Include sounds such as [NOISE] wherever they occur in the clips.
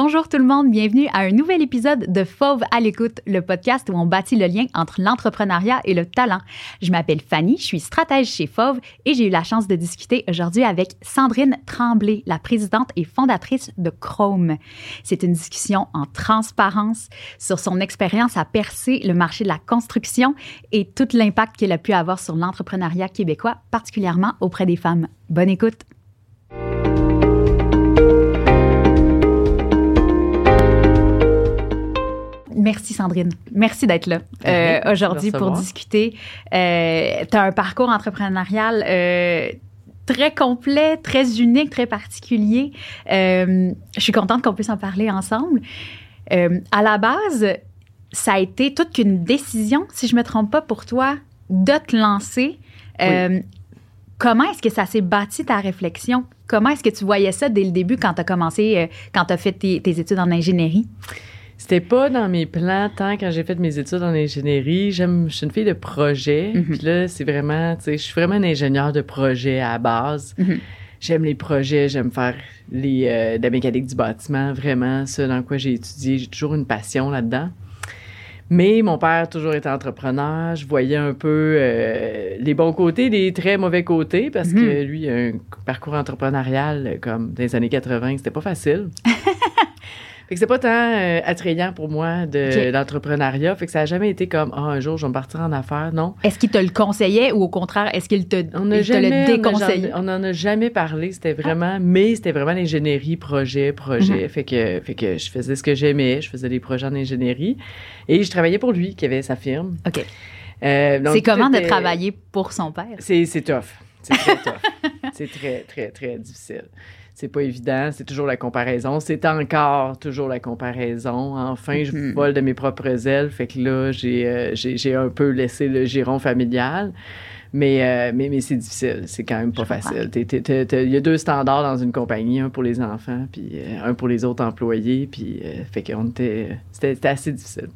Bonjour tout le monde, bienvenue à un nouvel épisode de Fauve à l'écoute, le podcast où on bâtit le lien entre l'entrepreneuriat et le talent. Je m'appelle Fanny, je suis stratège chez Fauve et j'ai eu la chance de discuter aujourd'hui avec Sandrine Tremblay, la présidente et fondatrice de Chrome. C'est une discussion en transparence sur son expérience à percer le marché de la construction et tout l'impact qu'elle a pu avoir sur l'entrepreneuriat québécois, particulièrement auprès des femmes. Bonne écoute. Merci Sandrine. Merci d'être là euh, aujourd'hui pour discuter. Euh, tu as un parcours entrepreneurial euh, très complet, très unique, très particulier. je suis contente qu'on puisse en parler ensemble. à la base, ça a été toute qu'une décision, si je me trompe pas, pour toi, de te lancer. Comment est-ce que ça s'est bâti ta réflexion? Comment est-ce que tu voyais ça dès le début quand tu as commencé, quand tu as fait tes, tes études en ingénierie? C'était pas dans mes plans tant quand j'ai fait mes études en ingénierie. J'aime, je suis une fille de projet. Mhm. Puis là, c'est vraiment, tu sais, je suis vraiment un ingénieur de projet à base. Mhm. J'aime les projets, j'aime faire les, euh, de la mécanique du bâtiment, vraiment, ça dans quoi j'ai étudié. J'ai toujours une passion là-dedans. Mais mon père a toujours été entrepreneur. Je voyais un peu euh, les bons côtés, les très mauvais côtés, parce que mhm. lui, a un parcours entrepreneurial comme dans les années 80, c'était pas facile. [LAUGHS] Fait que c'est pas tant euh, attrayant pour moi de l'entrepreneuriat. Fait que ça a jamais été comme, ah, un jour, je vais me partir en affaires. Non. Est-ce qu'il te le conseillait ou au contraire, est-ce qu'il te, on il te le déconseillait? On n'en a jamais parlé. C'était vraiment, mais c'était vraiment l'ingénierie, projet, projet. Mhm. Fait que, fait que je faisais ce que j'aimais. Je faisais des projets en ingénierie. Et je travaillais pour lui, qui avait sa firme. OK. Euh, c'est comment de travailler pour son père? C'est tough. C'est très tough. [LAUGHS] c'est très, très, très difficile c'est pas évident, c'est toujours la comparaison. C'est encore toujours la comparaison. Enfin, je mm-hmm. vole de mes propres ailes. Fait que là, j'ai, euh, j'ai, un peu laissé le giron familial. Mais, euh, mais, mais c'est difficile. C'est quand même pas facile. Il y a deux standards dans une compagnie, un pour les enfants, puis euh, un pour les autres employés. Puis, fait était, c'était assez difficile.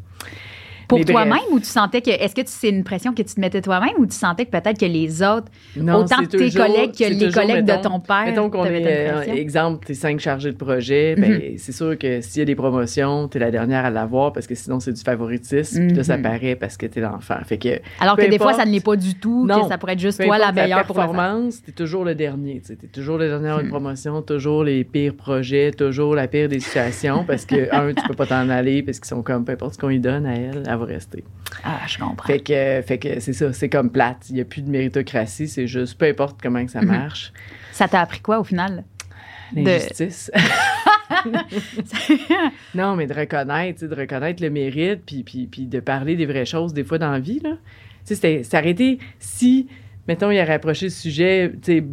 Pour toi-même ou tu sentais que. Est-ce que c'est une pression que tu te mettais toi-même ou tu sentais que peut-être que les autres, autant tes collègues que les collègues de ton père. Mettons qu'on est. Euh, exemple, t'es cinq chargés de projet, ben, mhm. c'est sûr que s'il y a des promotions, t'es la dernière à l'avoir parce que sinon c'est du favoritisme, puis là, ça mhm. paraît parce que t'es l'enfant. Fait que. Alors que des fois, ça ne l'est pas du tout, que ça pourrait être juste toi la meilleure performance, t'es toujours le dernier. T'es toujours le dernier à une hmm. promotion, toujours les pires projets, toujours la pire des situations parce que, [LAUGHS] un, tu peux pas t'en aller parce qu'ils sont comme peu importe ce qu'on lui donne à elle, elle va rester. Ah, je comprends. Fait que, fait que c'est ça, c'est comme plate. Il n'y a plus de méritocratie, c'est juste peu importe comment que ça mhm. marche. Ça t'a appris quoi au final? L'injustice. [LAUGHS] non, mais de reconnaître, de reconnaître le mérite, puis, puis, puis de parler des vraies choses des fois dans la vie. Là. C'était si, mettons, il a approché le sujet, tu sais,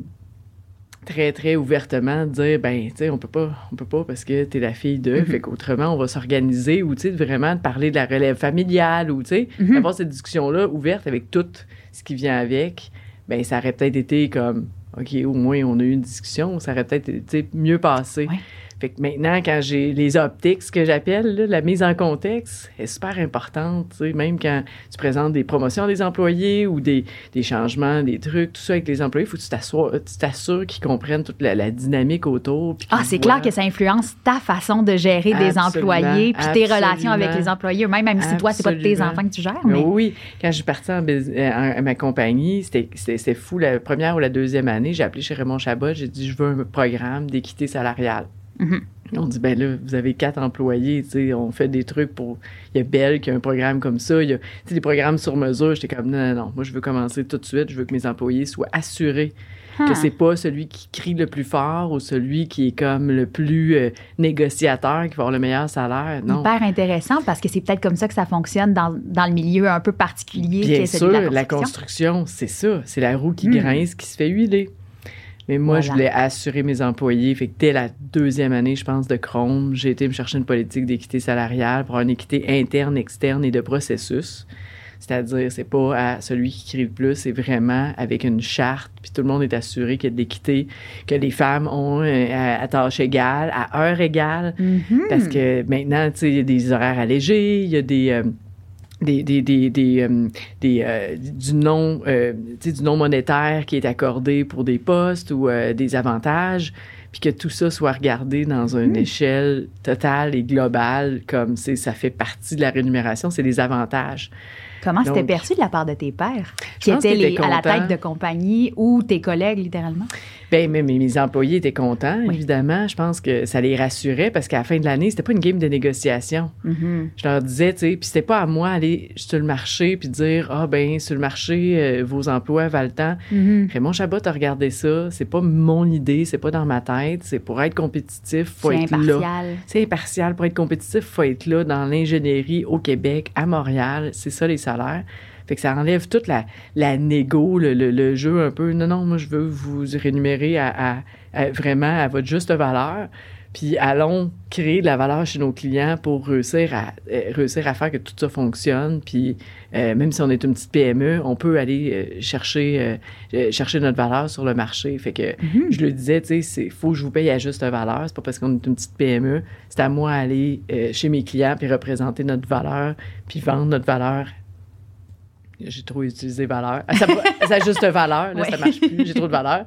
très, très ouvertement dire, ben, tu sais, on peut pas, on peut pas parce que tu es la fille d'eux, mm-hmm. fait qu'autrement, on va s'organiser ou, tu sais, vraiment de parler de la relève familiale ou, tu sais, avoir cette discussion-là ouverte avec tout ce qui vient avec, ben, ça aurait peut-être été comme, OK, au moins, on a eu une discussion, ça aurait peut-être été mieux passé. Fait que maintenant, quand j'ai les optiques, ce que j'appelle la mise en contexte, est super importante. Même quand tu présentes des promotions des employés ou des, des changements, des trucs, tout ça avec les employés, il faut que tu t'assures qu'ils comprennent toute la, dynamique autour. Ah, c'est clair que ça influence ta façon de gérer des employés, puis tes relations avec les employés, même, même si toi, c'est pas tes enfants que tu gères. Mais... Oui, quand je suis partie en, à ma compagnie, c'était fou. La première ou la deuxième année, j'ai appelé chez Raymond Chabot, j'ai dit, je veux un programme d'équité salariale. Mhm. On dit, ben là, vous avez quatre employés, tu sais, on fait des trucs pour. Il y a Belle qui a un programme comme ça, il y a des programmes sur mesure. J'étais comme, non, non, non, moi, je veux commencer tout de suite, je veux que mes employés soient assurés que c'est pas celui qui crie le plus fort ou celui qui est comme le plus euh, négociateur qui va avoir le meilleur salaire. Non. Hyper intéressant parce que c'est peut-être comme ça que ça fonctionne dans, dans le milieu un peu particulier. Bien sûr, la construction, c'est ça. C'est la roue qui hmm. grince, qui se fait huiler. Mais moi, je voulais assurer mes employés. Fait que dès la deuxième année, je pense, de Chrome, j'ai été me chercher une politique d'équité salariale pour une équité interne, externe et de processus. C'est-à-dire, c'est pas à celui qui crie le plus, c'est vraiment avec une charte, puis tout le monde est assuré qu'il y a de l'équité, que les femmes ont à, tâche égale, à heure égale. Mm-hmm. Parce que maintenant, tu sais, il y a des horaires allégés, il y a des... Euh, des, des, des, des, euh, euh, du non euh, du non monétaire qui est accordé pour des postes ou des avantages puis que tout ça soit regardé dans une hmm. échelle totale et globale, comme c'est ça fait partie de la rémunération, c'est des avantages. Comment c'était perçu de la part de tes pères, qui étaient à la tête de compagnie ou tes collègues, littéralement? Bien, mais mes employés étaient contents, évidemment. Je pense que ça les rassurait parce qu'à la fin de l'année, c'était pas une game de négociation. Mm-hmm. Je leur disais, tu sais, puis c'était pas à moi d'aller sur le marché puis dire, ah, ben sur le marché, euh, vos emplois valent tant. Mm-hmm. Raymond Chabot a regardé ça. C'est pas mon idée, c'est pas dans ma tête. C'est pour être compétitif, faut être impartial. là. C'est impartial. Pour être compétitif, faut être là dans l'ingénierie au Québec, à Montréal. C'est ça les salaires. Fait que ça enlève toute la, la négo, le, jeu un peu. Non, non, moi, je veux vous rémunérer à, vraiment à votre juste valeur. Puis allons créer de la valeur chez nos clients pour réussir à, euh, réussir à faire que tout ça fonctionne. Puis euh, même si on est une petite PME, on peut aller euh, chercher, chercher notre valeur sur le marché. Fait que mm-hmm. je le disais, tu sais, il faut que je vous paye à juste valeur. C'est pas parce qu'on est une petite PME. C'est à moi d'aller chez mes clients puis représenter notre valeur puis vendre notre valeur j'ai trop utilisé valeur. Ça, ça juste valeur, là, ça marche plus, j'ai trop de valeur.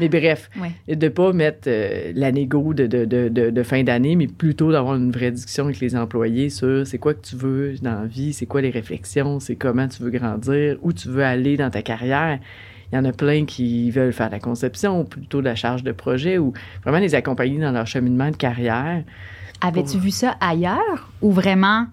Mais bref, de de pas mettre euh, la négo de, de, de, de fin d'année, mais plutôt d'avoir une vraie discussion avec les employés sur c'est quoi que tu veux dans la vie, c'est quoi les réflexions, c'est comment tu veux grandir, où tu veux aller dans ta carrière. Il y en a plein qui veulent faire la conception ou plutôt la charge de projet ou vraiment les accompagner dans leur cheminement de carrière. Avais-tu vu ça ailleurs ou vraiment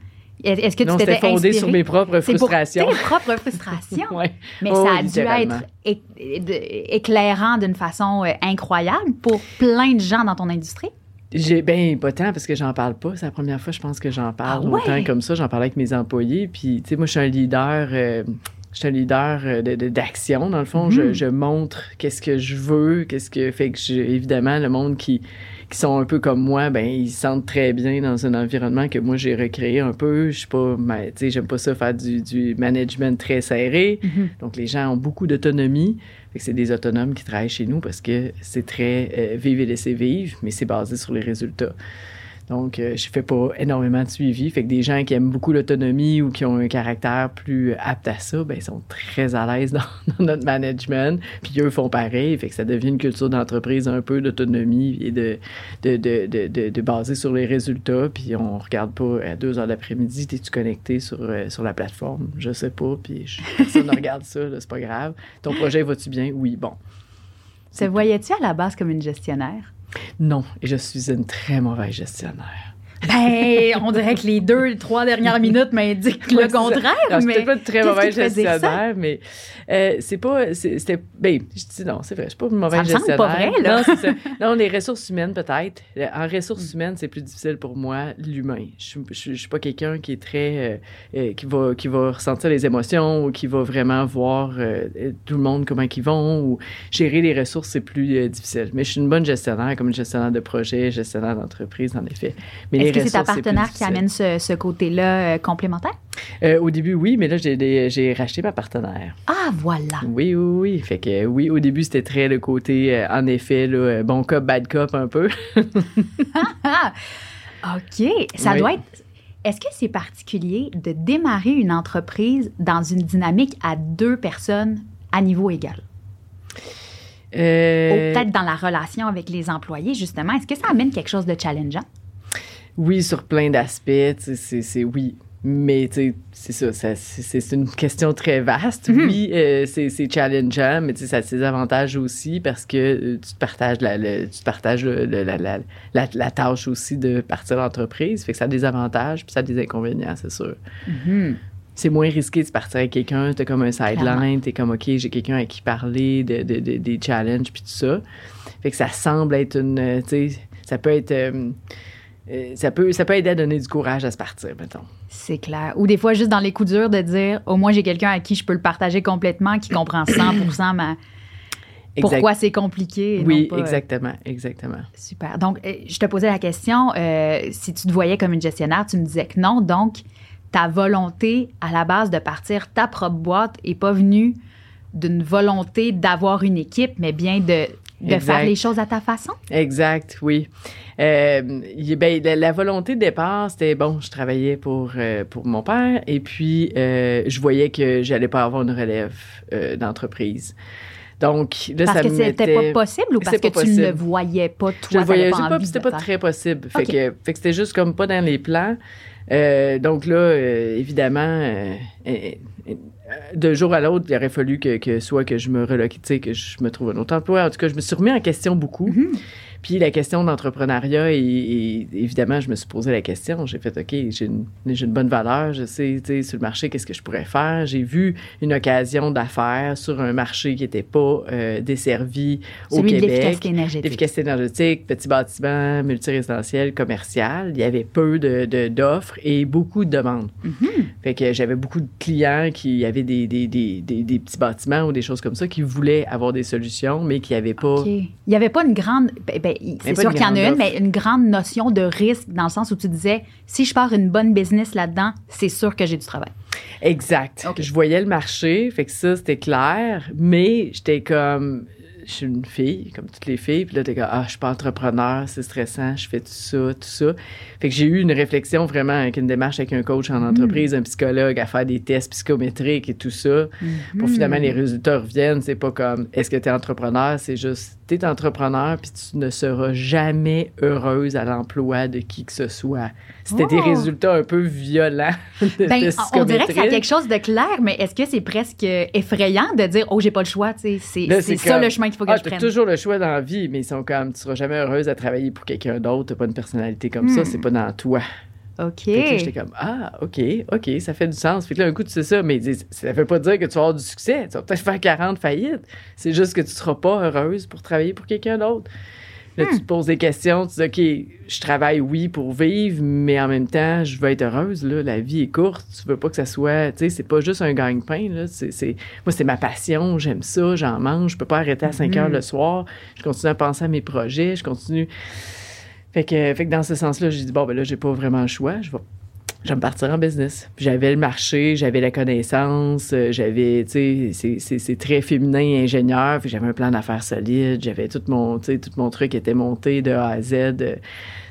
est-ce que tu t'étais fondé sur mes propres frustrations. Pour tes propres frustrations. [LAUGHS] Mais ça a dû être éclairant d'une façon euh, incroyable pour plein de gens dans ton industrie? J'ai ben pas tant parce que j'en parle pas. C'est la première fois, je pense que j'en parle ah autant comme ça. J'en parlais avec mes employés. Puis, tu sais, moi, je suis un leader. Euh, je suis un leader euh, d'action, dans le fond. je, mm-hmm. je, montre qu'est-ce que je veux, qu'est-ce que fait que, évidemment, le monde qui, qui sont un peu comme moi, ben ils se sentent très bien dans un environnement que moi j'ai recréé un peu. Je suis pas, tu sais, j'aime pas ça faire du, du management très serré. Mm-hmm. Donc les gens ont beaucoup d'autonomie. C'est des autonomes qui travaillent chez nous parce que c'est très euh, vivre et laisser vivre, mais c'est basé sur les résultats. Donc, euh, je fais pas énormément de suivi. Fait que des gens qui aiment beaucoup l'autonomie ou qui ont un caractère plus apte à ça, ben, ils sont très à l'aise dans, [LAUGHS] notre management. Puis eux font pareil. Fait que ça devient une culture d'entreprise un peu d'autonomie et de, de, de, de, de, baser sur les résultats. Puis on regarde pas à deux heures d'après-midi, es-tu connecté sur, euh, sur la plateforme? Je sais pas. Puis personne ne [LAUGHS] regarde ça, c'est pas grave. Ton projet va-tu bien? Oui, bon. Te voyais-tu à la base comme une gestionnaire? Non, et je suis une très mauvaise gestionnaire. Ben, on dirait que les deux, trois dernières minutes m'indiquent le contraire. Non, mais pas une très mauvaise gestionnaire, mais euh, c'est pas. C'était. Ben, je dis non, c'est vrai, je suis pas une mauvaise ça gestionnaire. pas vrai, là. Non, ça. non, les ressources humaines, peut-être. En ressources humaines, c'est plus difficile pour moi, l'humain. Je, je, suis pas quelqu'un qui est très. Euh, euh, qui, va, qui va ressentir les émotions ou qui va vraiment voir tout le monde comment ils vont ou gérer les ressources, c'est plus difficile. Mais je suis une bonne gestionnaire, comme une gestionnaire de projet, gestionnaire d'entreprise, en effet. Mais est-ce que c'est ta partenaire qui amène ce, côté-là euh, complémentaire? Euh, au début, oui, mais là, j'ai racheté ma partenaire. Ah, voilà. Oui, oui, oui. Fait que oui, au début, c'était très le côté, euh, en effet, là, bon cop, bad cop un peu. [LAUGHS] OK. Ça doit être. Est-ce que c'est particulier de démarrer une entreprise dans une dynamique à deux personnes à niveau égal? Ou peut-être dans la relation avec les employés, justement. Est-ce que ça amène quelque chose de challengeant? Oui, sur plein d'aspects, c'est oui. Mais c'est ça, c'est une question très vaste. Mhm. Oui, euh, c'est challengeant, mais ça a ses avantages aussi parce que euh, tu te partages, la, tu partages la, la, tâche aussi de partir d'entreprise. Fait que ça a des avantages, puis ça a des inconvénients, c'est sûr. Mhm. C'est moins risqué de partir avec quelqu'un, tu as comme un sideline, tu es comme, OK, j'ai quelqu'un à qui parler de, de, des challenges, puis tout ça. Fait que ça semble être une, tu sais, ça peut être... Euh, ça, peut, ça peut aider à donner du courage à se partir, mettons. C'est clair. Ou des fois, juste dans les coups durs, de dire au moins j'ai quelqu'un à qui je peux le partager complètement, qui comprend 100 ma. [COUGHS] Pourquoi c'est compliqué? oui, euh, exactement, exactement. Super. Donc, euh, je te posais la question, si tu te voyais comme une gestionnaire, tu me disais que non. Donc, ta volonté à la base de partir ta propre boîte n'est pas venue d'une volonté d'avoir une équipe, mais bien de de faire les choses à ta façon? Exact, oui. Euh, ben, la, volonté de départ, c'était bon, je travaillais pour, euh, pour mon père et puis euh, je voyais que j'allais pas avoir une relève euh, d'entreprise. Donc, là, parce ça que c'était pas possible ou parce que tu ne le voyais pas, toi? Je le voyais pas, puis c'était pas très possible. Fait que, fait que c'était juste comme pas dans les plans. Euh, donc là, euh, évidemment, de jour à l'autre, il aurait fallu que, soit que je me relocate, que je me trouve un autre emploi. En tout cas, je me suis remis en question beaucoup. Mm-hmm. Puis la question d'entrepreneuriat, et, évidemment, je me suis posé la question. J'ai fait, OK, j'ai une, une, bonne valeur, je sais, tu sais, sur le marché, qu'est-ce que je pourrais faire? J'ai vu une occasion d'affaires sur un marché qui n'était pas euh, desservi au Québec. l'efficacité énergétique. L'efficacité énergétique, petit bâtiment, multirésidentiel, commercial. Il y avait peu d'offres de, d'offres et beaucoup de demandes. Mm-hmm. Fait que j'avais beaucoup de clients qui avaient des, des, des, des, petits bâtiments ou des choses comme ça qui voulaient avoir des solutions, mais qui n'avaient pas... Il n'y avait pas une grande... Ben, ben, c'est sûr qu'il y en a une, mais une grande notion de risque dans le sens où tu disais, si je pars une bonne business là-dedans, c'est sûr que j'ai du travail. Exact. Je voyais le marché, fait que ça, c'était clair, mais j'étais comme, je suis une fille, comme toutes les filles, puis là, t'es comme, ah, je suis pas entrepreneur, c'est stressant, je fais tout ça, tout ça. Fait que j'ai eu une réflexion vraiment avec une démarche avec un coach en entreprise, un psychologue, à faire des tests psychométriques et tout ça. Pour finalement, les résultats reviennent. C'est pas comme, est-ce que tu es entrepreneur? C'est juste, tu es entrepreneur, puis tu ne seras jamais heureuse à l'emploi de qui que ce soit. C'était des oh! résultats un peu violents. [LAUGHS] De, ben, on dirait que c'est quelque chose de clair, mais est-ce que c'est presque effrayant de dire, oh, j'ai pas le choix, c'est ça le chemin qu'il faut que ah, je prenne? toujours le choix dans la vie, mais ils sont comme, tu seras jamais heureuse à travailler pour quelqu'un d'autre, t'as pas une personnalité comme ça, hmm. c'est pas dans toi. OK. J'étais comme, ah, OK, OK, ça fait du sens. Fait que là, un coup, tu sais ça, mais ça veut pas dire que tu vas avoir du succès. Tu vas peut-être faire 40 faillites. C'est juste que tu seras pas heureuse pour travailler pour quelqu'un d'autre. Là, tu hmm. te poses des questions, tu dis, OK, je travaille, oui, pour vivre, mais en même temps, je veux être heureuse, là. La vie est courte. Tu veux pas que ça soit, tu sais, c'est pas juste un gagne-pain, là. C'est, moi, c'est ma passion. J'aime ça. J'en mange. Je peux pas arrêter à 5 heures hmm. le soir. Je continue à penser à mes projets. Je continue. Fait que, fait que dans ce sens-là, j'ai dit, bon, ben là, j'ai pas vraiment le choix. Je vais je me partir en business. J'avais le marché, j'avais la connaissance, euh, j'avais, tu sais, c'est très féminin ingénieur, puis j'avais un plan d'affaires solide, j'avais tout mon, tu sais, tout mon truc était monté de A à Z. Euh,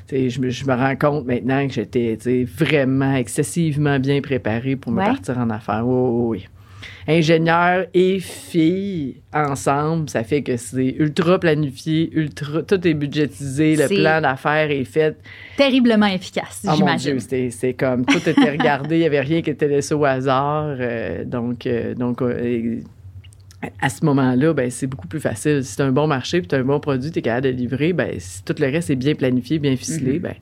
sais, je, me, je me rends compte maintenant que j'étais vraiment excessivement bien préparé pour me partir en affaires. Oui, oui, oui ingénieur et fille ensemble, ça fait que c'est ultra planifié, ultra, tout est budgétisé, le plan d'affaires est fait. Terriblement efficace, oh j'imagine. c'est comme tout était [LAUGHS] regardé, il n'y avait rien qui était laissé au hasard. Euh, donc, euh, donc euh, à ce moment-là, ben, c'est beaucoup plus facile. Si tu as un bon marché, puis tu as un bon produit, tu es capable de livrer, ben, si tout le reste est bien planifié, bien ficelé, mm-hmm. ben,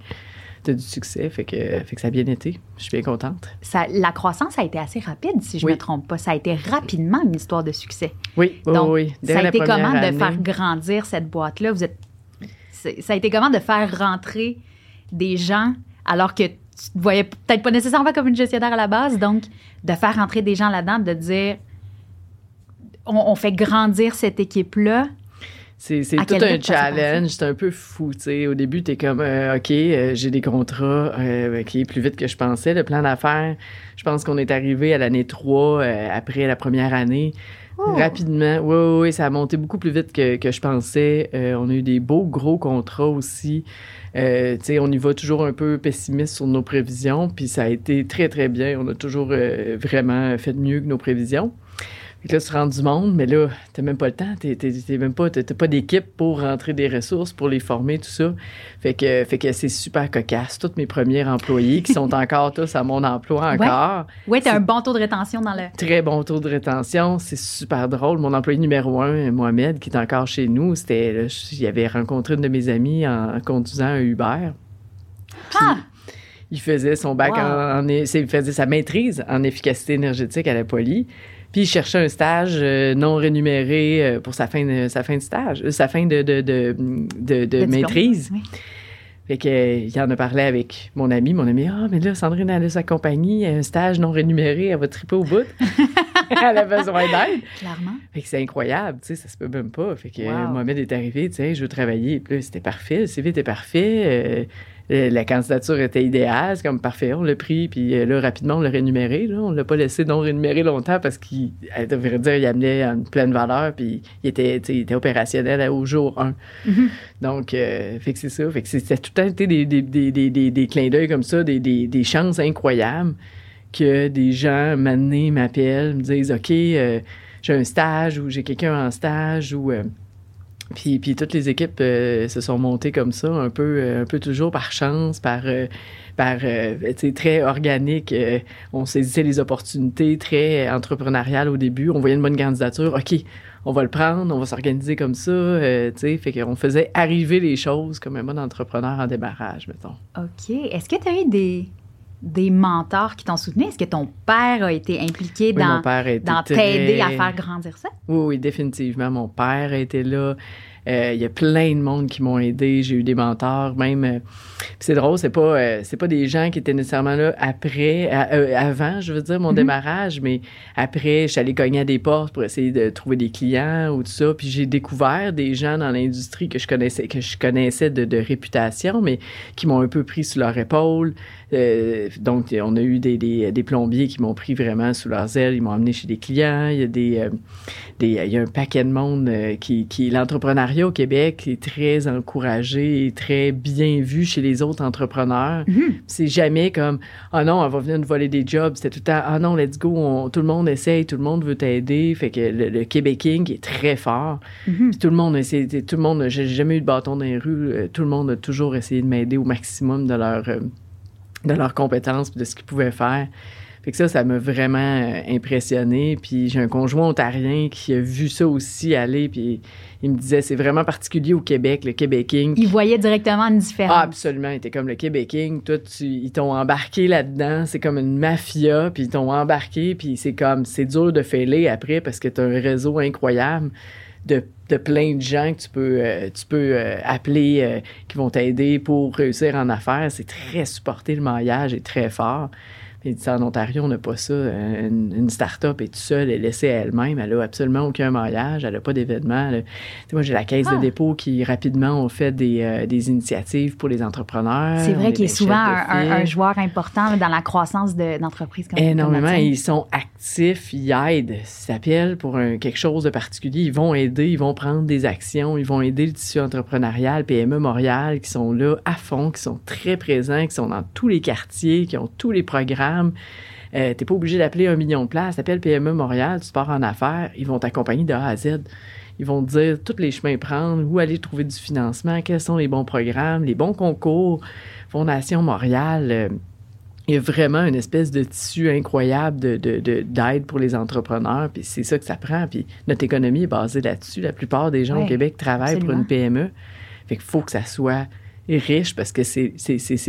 du succès, fait que, fait que ça a bien été. Je suis bien contente. Ça, la croissance a été assez rapide, si je ne me trompe pas. Ça a été rapidement une histoire de succès. Oui, Donc, oui. ça a été comment de faire grandir cette boîte-là? Vous êtes, ça a été comment de faire rentrer des gens alors que tu te voyais peut-être pas nécessairement comme une gestionnaire à la base, donc de faire rentrer des gens là-dedans, de dire on fait grandir cette équipe-là c'est tout un challenge, c'est un peu fou, tu sais. Au début, tu es comme, euh, OK, euh, j'ai des contrats euh, qui est plus vite que je pensais. Le plan d'affaires, je pense qu'on est arrivé à l'année 3 après la première année. Oh. Rapidement, oui, oui, oui, ça a monté beaucoup plus vite que, que je pensais. on a eu des beaux gros contrats aussi. tu sais, on y va toujours un peu pessimiste sur nos prévisions, puis ça a été très, très bien. On a toujours vraiment fait mieux que nos prévisions. Fait que là, tu rentres du monde, mais là, t'as même pas le temps. T'es, même pas, t'as, pas d'équipe pour rentrer des ressources, pour les former, tout ça. Fait que, fait que c'est super cocasse. Tous mes premiers employés qui sont [LAUGHS] encore tous à mon emploi encore. Oui, t'as un bon taux de rétention dans le. Très bon taux de rétention. C'est super drôle. Mon employé numéro un, Mohamed, qui est encore chez nous, c'était, il avait rencontré une de mes amies en conduisant un Uber. ah! Il faisait son bac en, en, il faisait sa maîtrise en efficacité énergétique à la Poly. Puis il cherchait un stage euh, non rémunéré euh, pour sa fin de, sa fin de stage, euh, sa fin de, de, de, de, maîtrise. Fait que, il en a parlé avec mon ami. Mon ami, ah, mais là, Sandrine, elle a sa compagnie, un stage non rémunéré, elle va triper au bout. [LAUGHS] elle a besoin d'aide. Clairement. Fait que c'est incroyable, tu sais, ça se peut même pas. Fait que Mohamed est arrivé, tu sais, je veux travailler. Puis là, c'était parfait, le CV était parfait. Euh, la candidature était idéale. C'est comme parfait, on l'a pris, puis euh, là, rapidement, on l'a rémunéré. Là. On l'a pas laissé non rémunéré longtemps parce qu'il, devrait dire, il amenait une pleine valeur, puis il était, il était opérationnel au jour 1. Mm-hmm. Donc, euh, fait que c'est ça. Fait que c'était tout le temps des, des, des, des, des clins d'œil comme ça, des chances incroyables que des gens, m'annent, m'appellent, me disent, OK, j'ai un stage ou j'ai quelqu'un en stage ou puis, puis toutes les équipes se sont montées comme ça, un peu, un peu toujours par chance, par, par très organique. on saisissait les opportunités, très entrepreneuriales au début. On voyait une bonne candidature. OK, on va le prendre, on va s'organiser comme ça, euh, sais, fait qu'on faisait arriver les choses comme un mode entrepreneur en démarrage, mettons. OK. Est-ce que tu as eu des, des mentors qui t'ont soutenu? Est-ce que ton père a été impliqué dans, dans t'aider à faire grandir ça? Oui, oui, définitivement. Mon père a été là. Euh, il y a plein de monde qui m'ont aidé. J'ai eu des mentors, même. Euh, c'est drôle, c'est pas, euh, c'est pas des gens qui étaient nécessairement là après, avant, je veux dire, mon mm-hmm. démarrage, mais après, je suis allée cogner à des portes pour essayer de trouver des clients ou tout ça. Puis j'ai découvert des gens dans l'industrie que je connaissais, que je connaissais de, de réputation, mais qui m'ont un peu pris sous leur épaule. Euh, donc, on a eu des, des, des plombiers qui m'ont pris vraiment sous leurs ailes. Ils m'ont amené chez des clients. Il y a des, euh, des il y a un paquet de monde qui, qui l'entrepreneuriat au Québec est très encouragé et très bien vu chez les autres entrepreneurs. Mm-hmm. C'est jamais comme ah oh non, on va venir nous voler des jobs. C'était tout le temps ah non, let's go. tout le monde essaye, tout le monde veut t'aider. Fait que le, le Québéking est très fort. Mm-hmm. Tout le monde essaie, tout le monde. J'ai jamais eu de bâton dans les rues. Tout le monde a toujours essayé de m'aider au maximum de leur de leurs compétences de ce qu'ils pouvaient faire. Fait que ça, ça m'a vraiment euh, impressionné. Puis j'ai un conjoint ontarien qui a vu ça aussi aller. Puis il me disait, c'est vraiment particulier au Québec, le Québéking. Il voyait directement une différence. Ah, absolument. Il était comme le Québéking. Toi, tu, ils t'ont embarqué là-dedans. C'est comme une mafia. Puis ils t'ont embarqué. Puis c'est comme, c'est dur de fêler après parce que tu as un réseau incroyable de, de, plein de gens que tu peux, euh, tu peux euh, appeler euh, qui vont t'aider pour réussir en affaires. C'est très supporté, le maillage est très fort. Et en Ontario, on n'a pas ça. Une, start-up est toute seule, elle est laissée à elle-même. Elle n'a absolument aucun maillage, elle n'a pas d'événement. Moi, j'ai la caisse de ah! dépôt qui, rapidement, ont fait des, euh, des initiatives pour les entrepreneurs. C'est vrai qu'il est souvent un, joueur important dans la croissance d'entreprises. De, Énormément. Ils sont actifs, ils aident. S'appellent pour un, quelque chose de particulier. Ils vont aider, ils vont prendre des actions, ils vont aider le tissu entrepreneurial, PME Montréal, qui sont là à fond, qui sont très présents, qui sont dans tous les quartiers, qui ont tous les programmes euh, tu n'es pas obligé d'appeler un million de places. T'appelles PME Montréal, tu pars en affaires, ils vont t'accompagner de A à Z. Ils vont te dire tous les chemins prendre, où aller trouver du financement, quels sont les bons programmes, les bons concours. Fondation Montréal, euh, il y a vraiment une espèce de tissu incroyable de, d'aide pour les entrepreneurs. Puis c'est ça que ça prend. Puis notre économie est basée là-dessus. La plupart des gens au Québec travaillent pour une PME. Fait qu'il faut que ça soit riche parce que c'est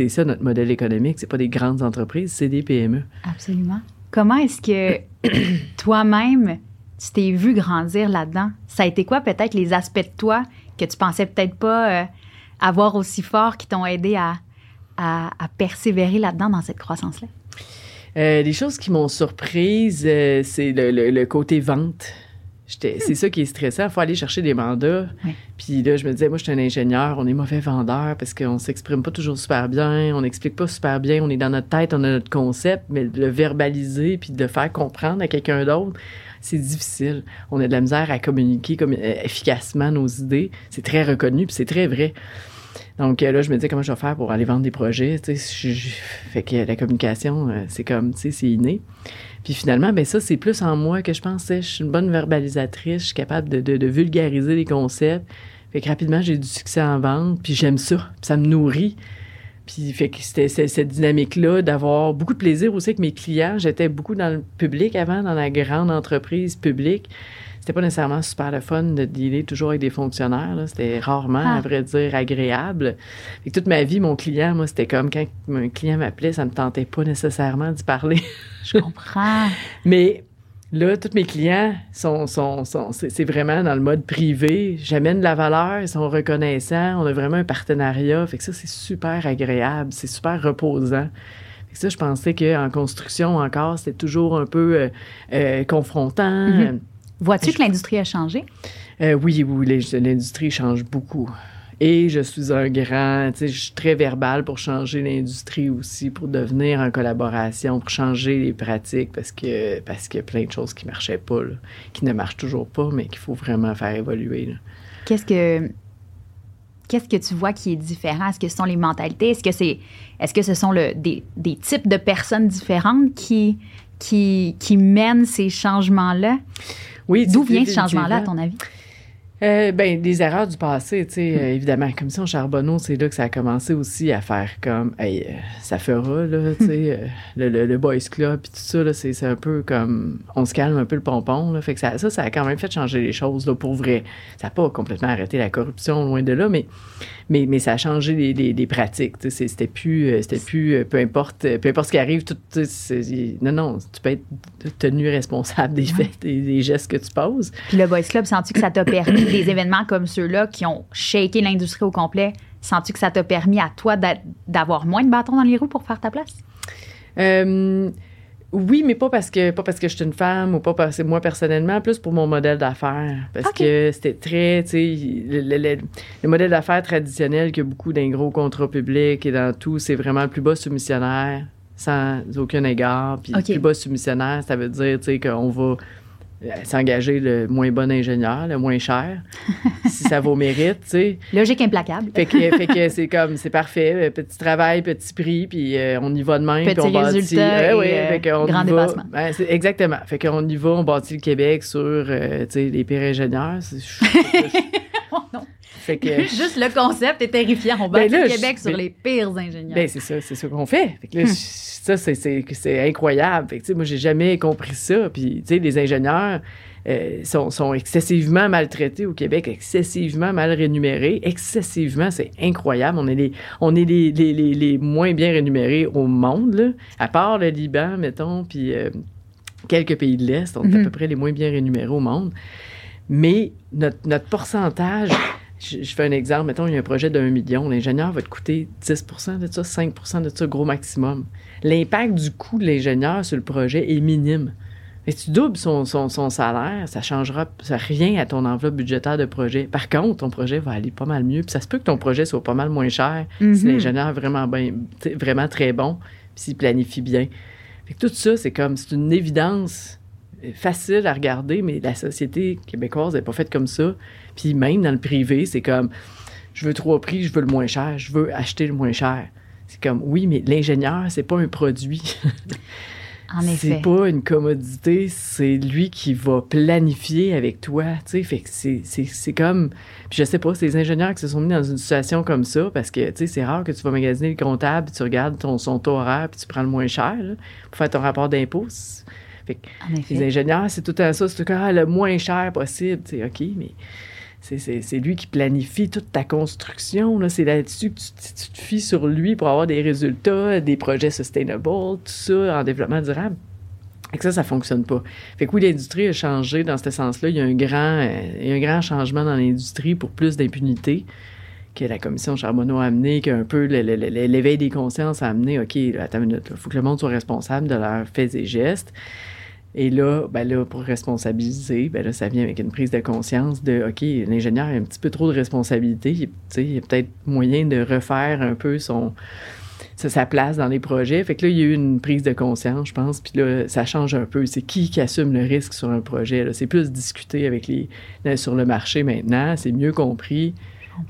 ça notre modèle économique. C'est pas des grandes entreprises, c'est des PME. Absolument. Comment est-ce que [CLEARS THROAT] toi-même, tu t'es vu grandir là-dedans? Ça a été quoi peut-être les aspects de toi que tu pensais peut-être pas euh, avoir aussi fort qui t'ont aidé à, à, persévérer là-dedans dans cette croissance-là? Euh, les choses qui m'ont surprise, euh, c'est le, le, côté vente. C'est ça qui est stressant. Il faut aller chercher des mandats. Puis là, je me disais, moi, je suis un ingénieur, on est mauvais vendeur parce qu'on s'exprime pas toujours super bien, on n'explique pas super bien, on est dans notre tête, on a notre concept, mais de le verbaliser puis de le faire comprendre à quelqu'un d'autre, c'est difficile. On a de la misère à communiquer comme, euh, efficacement nos idées. C'est très reconnu puis c'est très vrai. Donc euh, là, je me disais comment je vais faire pour aller vendre des projets. fait que la communication, euh, c'est comme, tu sais, c'est inné. Puis finalement, ben ça, c'est plus en moi que je pensais. Je suis une bonne verbalisatrice, je suis capable de, vulgariser les concepts. Fait que rapidement, j'ai du succès en vente, puis j'aime ça, puis ça me nourrit. Puis fait que c'était cette dynamique-là d'avoir beaucoup de plaisir aussi avec mes clients. J'étais beaucoup dans le public avant, dans la grande entreprise publique c'était pas nécessairement super le fun de dealer toujours avec des fonctionnaires. C'était rarement, à ah. vrai dire, agréable. Et toute ma vie, mon client, moi, c'était comme quand un client m'appelait, ça me tentait pas nécessairement d'y parler. Je comprends. [LAUGHS] Mais là, tous mes clients sont, sont, sont c'est vraiment dans le mode privé. J'amène de la valeur, ils sont reconnaissants, on a vraiment un partenariat. Fait que ça, c'est super agréable, c'est super reposant. Fait que ça, je pensais qu'en construction encore, c'était toujours un peu euh, euh, confrontant. Mm-hmm. Vois-tu que l'industrie a changé? Euh, oui, oui, l'industrie change beaucoup. Et je suis un grand, tu sais, je suis très verbal pour changer l'industrie aussi, pour devenir en collaboration, pour changer les pratiques, parce que parce qu'il y a plein de choses qui marchaient pas, qui ne marchent toujours pas, mais qu'il faut vraiment faire évoluer. Qu'est-ce que qu'est-ce que tu vois qui est différent? Est-ce que ce sont les mentalités? Est-ce que c'est est-ce que ce sont le, des, des types de personnes différentes qui qui qui mènent ces changements là Oui. D'où vient ce changement-là, à ton avis? Euh, ben, des erreurs du passé, tu sais, euh, évidemment. Commission Charbonneau, c'est là que ça a commencé aussi à faire comme, hey, euh, ça fera, là, tu sais, le, le, Boys Club, puis tout ça, là, c'est, un peu comme, on se calme un peu le pompon, là. Fait que ça, ça, ça a quand même fait changer les choses, là, pour vrai. Ça n'a pas complètement arrêté la corruption, loin de là, mais, mais, mais ça a changé les, les, les pratiques, tu sais, c'était plus, c'était plus, peu importe, peu importe ce qui arrive, tout, non, non, tu peux être tenu responsable des faits, des, des gestes que tu poses. Puis le Boys Club, sens-tu que ça t'a permis des événements comme ceux-là qui ont shaké l'industrie au complet, sens-tu que ça t'a permis à toi d'avoir moins de bâtons dans les roues pour faire ta place? Euh, oui, mais pas parce que pas parce que je suis une femme ou pas parce que moi personnellement, plus pour mon modèle d'affaires. Parce que c'était très, tu sais, le, modèle d'affaires traditionnel que beaucoup d'un gros contrat public et dans tout, c'est vraiment le plus bas soumissionnaire sans aucun égard. Puis le plus bas soumissionnaire, ça veut dire, tu sais, qu'on va s'engager le moins bon ingénieur, le moins cher, [LAUGHS] si ça vaut mérite, tu sais. Logique implacable. Fait que, fait que c'est [LAUGHS] comme, c'est parfait, euh, petit travail, petit prix, puis euh, on y va de même, petit puis on bâtit... Ouais, grand dépassement. Ben, exactement. Fait qu'on y va, on bâtit le Québec sur, tu sais, les pires ingénieurs. [LAUGHS] oh non. Fait que, Juste le concept est terrifiant. On ben bâtit le Québec sur ben les pires ingénieurs. Ben, c'est ça, c'est ça qu'on fait. Fait que là, hum ça, c'est incroyable. Fait que, moi, j'ai jamais compris ça. Puis, tu sais, les ingénieurs euh, sont, sont, excessivement maltraités au Québec, excessivement mal rémunérés, excessivement, c'est incroyable. On est les, on est les, les, les, moins bien rémunérés au monde, là, à part le Liban, mettons, puis euh, quelques pays de l'Est, on est à mm-hmm. peu près les moins bien rémunérés au monde. Mais notre, notre pourcentage je, fais un exemple. Mettons, il y a un projet d'un million. L'ingénieur va te coûter 10% de ça, 5% de ça, gros maximum. L'impact du coût de l'ingénieur sur le projet est minime. Et tu doubles son, son, salaire, ça changera rien à ton enveloppe budgétaire de projet. Par contre, ton projet va aller pas mal mieux. Puis ça se peut que ton projet soit pas mal moins cher si mm-hmm. l'ingénieur est vraiment, bien, vraiment très bon, puis s'il planifie bien. Fait que tout ça, c'est comme, c'est une évidence facile à regarder, mais la société québécoise n'est pas faite comme ça. Puis même dans le privé, c'est comme je veux trois prix, je veux le moins cher, je veux acheter le moins cher. C'est comme oui, mais l'ingénieur, c'est pas un produit. [LAUGHS] En effet. C'est pas une commodité, c'est lui qui va planifier avec toi, tu sais. Fait que c'est comme... Puis je sais pas, c'est les ingénieurs qui se sont mis dans une situation comme ça, parce que, tu sais, c'est rare que tu vas magasiner le comptable, puis tu regardes ton, son taux horaire, puis tu prends le moins cher, pour faire ton rapport d'impôt. Les ingénieurs, c'est tout à ça, c'est tout le moins cher possible. Tu OK, mais c'est lui qui planifie toute ta construction. C'est là-dessus que tu, te fies sur lui pour avoir des résultats, des projets sustainable, tout ça en développement durable. Et que ça, ça fonctionne pas. Fait que oui, l'industrie a changé dans ce sens-là. Il y a un grand, euh, un grand changement dans l'industrie pour plus d'impunité que la commission Charbonneau a amené, qu'un peu l'éveil des consciences a amené. OK, attends une minute, il faut que le monde soit responsable de leurs faits et gestes. Et là, ben là, pour responsabiliser, ben là, ça vient avec une prise de conscience de OK, l'ingénieur a un petit peu trop de responsabilité. Il, y a peut-être moyen de refaire un peu son sa place dans les projets. Fait que là, il y a eu une prise de conscience, je pense. Puis là, ça change un peu. C'est qui qui assume le risque sur un projet. C'est plus discuté avec les sur le marché maintenant. C'est mieux compris.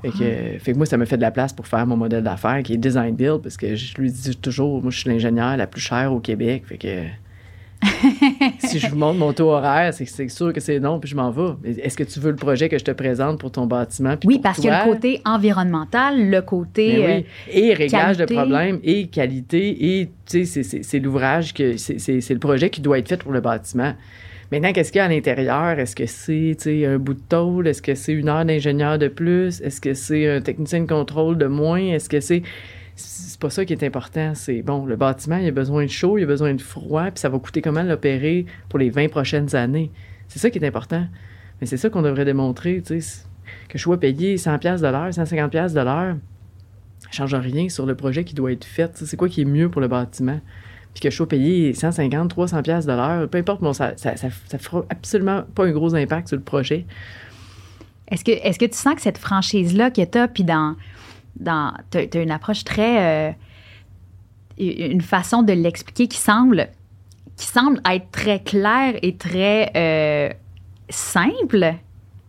Fait que, fait que, moi, ça me fait de la place pour faire mon modèle d'affaires qui est design build parce que je lui dis toujours, moi, je suis l'ingénieur la plus chère au Québec. Fait que [LAUGHS] si je vous montre mon taux horaire, c'est sûr que c'est non, puis je m'en vais. Est-ce que tu veux le projet que je te présente pour ton bâtiment? oui, parce qu'il y a le côté environnemental, le côté. Ben oui. Euh, et réglage de problèmes, et qualité, et c'est l'ouvrage, que c'est le projet qui doit être fait pour le bâtiment. Maintenant, qu'est-ce qu'il y a à l'intérieur? Est-ce que c'est un bout de tôle? Est-ce que c'est une heure d'ingénieur de plus? Est-ce que c'est un technicien de contrôle de moins? Est-ce que c'est c'est pas ça qui est important. C'est bon, le bâtiment, il a besoin de chaud, il a besoin de froid, puis ça va coûter comment l'opérer pour les 20 prochaines années? C'est ça qui est important. Mais c'est ça qu'on devrait démontrer, tu sais, que je sois payé 100 pièces de l'heure, 150 pièces de l'heure, change rien sur le projet qui doit être fait. C'est quoi qui est mieux pour le bâtiment? Puis que je sois payé 150, 300 pièces de l'heure, peu importe, bon, ça, ça, ça, fera absolument pas un gros impact sur le projet. Est-ce que, est-ce que tu sens que cette franchise-là que tu as, puis dans dans. Tu as, une approche très. Euh, une façon de l'expliquer qui semble, qui semble être très claire et très euh, simple,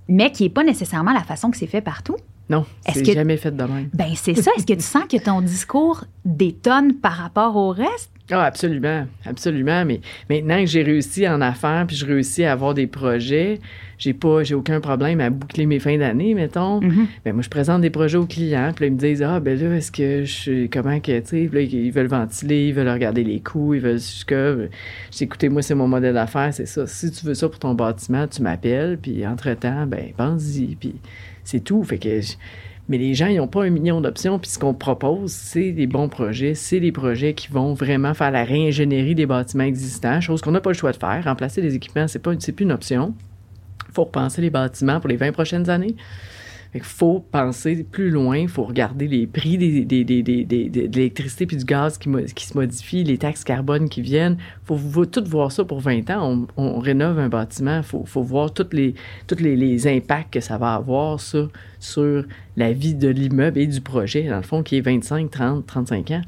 mais qui n'est pas nécessairement la façon que c'est fait partout. Non, c'est jamais fait de même. Ben c'est ça. Est-ce que tu sens que ton discours détonne par rapport au reste? Ah, absolument, absolument. Mais maintenant que j'ai réussi en affaires, puis je réussis à avoir des projets, j'ai pas, j'ai aucun problème à boucler mes fins d'année, mettons. Ben moi, je présente des projets aux clients, puis là, ils me disent, ah, ben là, est-ce que je, comment que, tu sais, ils veulent ventiler, ils veulent regarder les coûts, ils veulent jusqu'à, j'ai écoutez, moi, c'est mon modèle d'affaires, c'est ça. Si tu veux ça pour ton bâtiment, tu m'appelles, puis entre-temps, ben, pense-y, puis c'est tout. Fait que, mais les gens, ils n'ont pas un million d'options. Puis ce qu'on propose, c'est des bons projets. C'est des projets qui vont vraiment faire la réingénierie des bâtiments existants, chose qu'on n'a pas le choix de faire. Remplacer les équipements, c'est pas, plus une option. Il faut repenser les bâtiments pour les 20 prochaines années. Il faut penser plus loin, il faut regarder les prix des, de l'électricité puis du gaz qui, se modifient, les taxes carbone qui viennent. Il faut, tout voir ça pour 20 ans. On, rénove un bâtiment, il faut, faut, voir tous les, toutes les, impacts que ça va avoir sur la vie de l'immeuble et du projet, dans le fond, qui est 25, 30, 35 ans.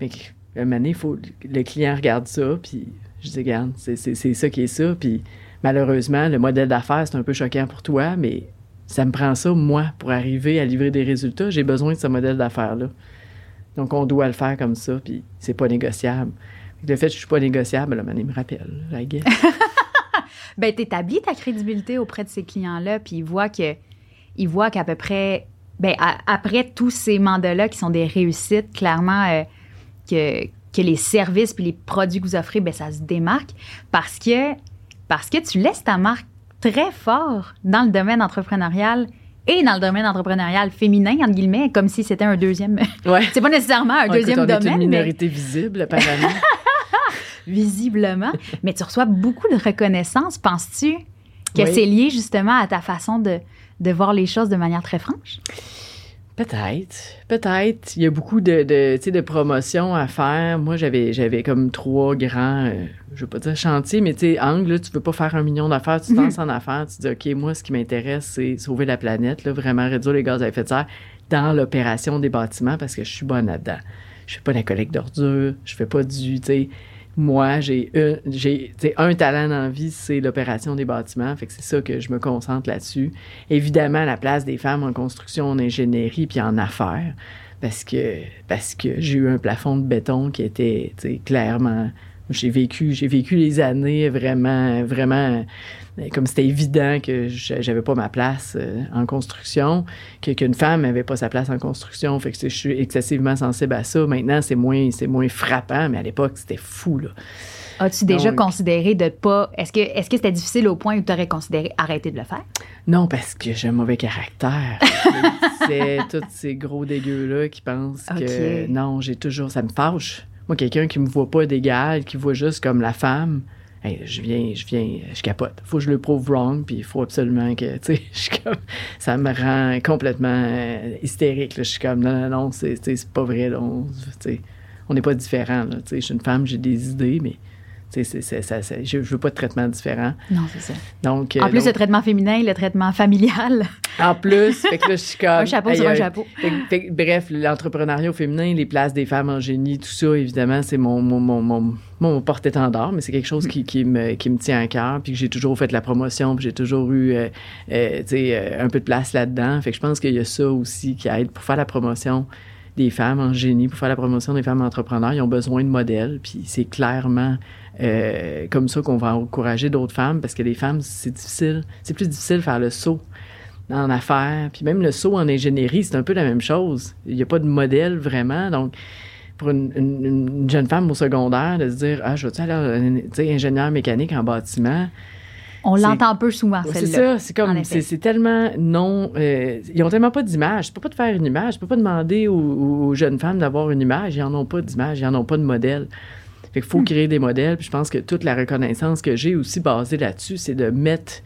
Mais à un moment faut, le client regarde ça, puis je dis, regarde, c'est ça qui est ça. Puis malheureusement, le modèle d'affaires, c'est un peu choquant pour toi, mais ça me prend ça, moi, pour arriver à livrer des résultats. J'ai besoin de ce modèle d'affaires-là. Donc, on doit le faire comme ça, puis c'est pas négociable. Le fait que je suis pas négociable, là, il me rappelle, la guerre. [LAUGHS] ben, établis ta crédibilité auprès de ces clients-là, puis ils voient que, ils voient qu'à peu près, ben, après tous ces mandats-là qui sont des réussites, clairement, euh, que, que les services puis les produits que vous offrez, ben, ça se démarque parce que, parce que tu laisses ta marque très fort dans le domaine entrepreneurial et dans le domaine entrepreneurial féminin, entre guillemets, comme si c'était un deuxième. Ouais. [LAUGHS] c'est pas nécessairement un deuxième domaine. Est une minorité visible, apparemment. [LAUGHS] Visiblement. mais tu reçois beaucoup de reconnaissance. Penses-tu que c'est lié justement à ta façon de, de voir les choses de manière très franche? Peut-être, peut-être. Il y a beaucoup de, de, de promotions à faire. Moi, j'avais, j'avais comme trois grands, euh, je veux pas dire chantiers, mais tu sais, angle, tu veux pas faire un million d'affaires, tu te lances mhm. en affaires, tu dis, OK, moi, ce qui m'intéresse, c'est sauver la planète, là, vraiment réduire les gaz à effet de serre dans l'opération des bâtiments parce que je suis bonne là-dedans. Je fais pas la collecte d'ordures, je fais pas du, tu sais, moi, j'ai un talent dans la vie, c'est l'opération des bâtiments. Fait que c'est ça que je me concentre là-dessus. Évidemment, la place des femmes en construction, en ingénierie puis en affaires. Parce que, parce que j'ai eu un plafond de béton qui était clairement j'ai vécu, j'ai vécu les années vraiment, vraiment comme c'était évident que j'avais pas ma place euh, en construction, qu'une femme n'avait pas sa place en construction, fait que je suis excessivement sensible à ça. Maintenant, c'est moins, c'est moins frappant, mais à l'époque, c'était fou, là. As-tu déjà considéré de pas. Est-ce que est-ce que c'était difficile au point où tu aurais considéré arrêter de le faire? Non, parce que j'ai un mauvais caractère. [LAUGHS] c'est tous ces gros dégueux-là qui pensent que non, j'ai toujours. Ça me fâche. Moi, quelqu'un qui me voit pas d'égal, qui voit juste comme la femme, je viens, je viens, je capote. Faut que je le prouve wrong, puis il faut absolument que, [LAUGHS] tu sais, ça me rend complètement euh, hystérique. Je suis comme, non, non, non, c'est, pas vrai. on, on n'est pas différents. je suis une femme, j'ai des idées, mais je ne veux pas de traitement différent. Non, c'est ça. Donc, en plus, le traitement féminin, le traitement familial. [LAUGHS] En plus, fait que là, je suis comme. un chapeau sur un chapeau. bref, l'entrepreneuriat féminin, les places des femmes en génie, tout ça, évidemment, c'est mon, mon, mon, mon, porte-étendard, mais c'est quelque chose qui, qui, me, qui me tient à cœur, puis que j'ai toujours fait la promotion, puis j'ai toujours eu euh, euh, euh, un peu de place là-dedans. Fait que je pense qu'il y a ça aussi qui aide pour faire la promotion des femmes en génie, pour faire la promotion des femmes entrepreneurs. Ils ont besoin de modèles, puis c'est clairement euh, comme ça qu'on va encourager d'autres femmes parce que les femmes, c'est difficile. C'est plus difficile de faire le saut en affaires. Puis même le saut en ingénierie, c'est un peu la même chose. Il n'y a pas de modèle vraiment. Donc, pour une, jeune femme au secondaire, de se dire Ah, je veux aller ingénieur mécanique en bâtiment? On l'entend peu souvent, celle-là. C'est ça, c'est comme, c'est tellement non. Euh, ils ont tellement pas d'image. Je peux pas te faire une image. Je peux pas demander aux, aux jeunes femmes d'avoir une image. Ils en ont pas d'image. Ils en ont pas de modèle. Fait qu'il faut hmm. créer des modèles. Puis je pense que toute la reconnaissance que j'ai aussi basée là-dessus, c'est de mettre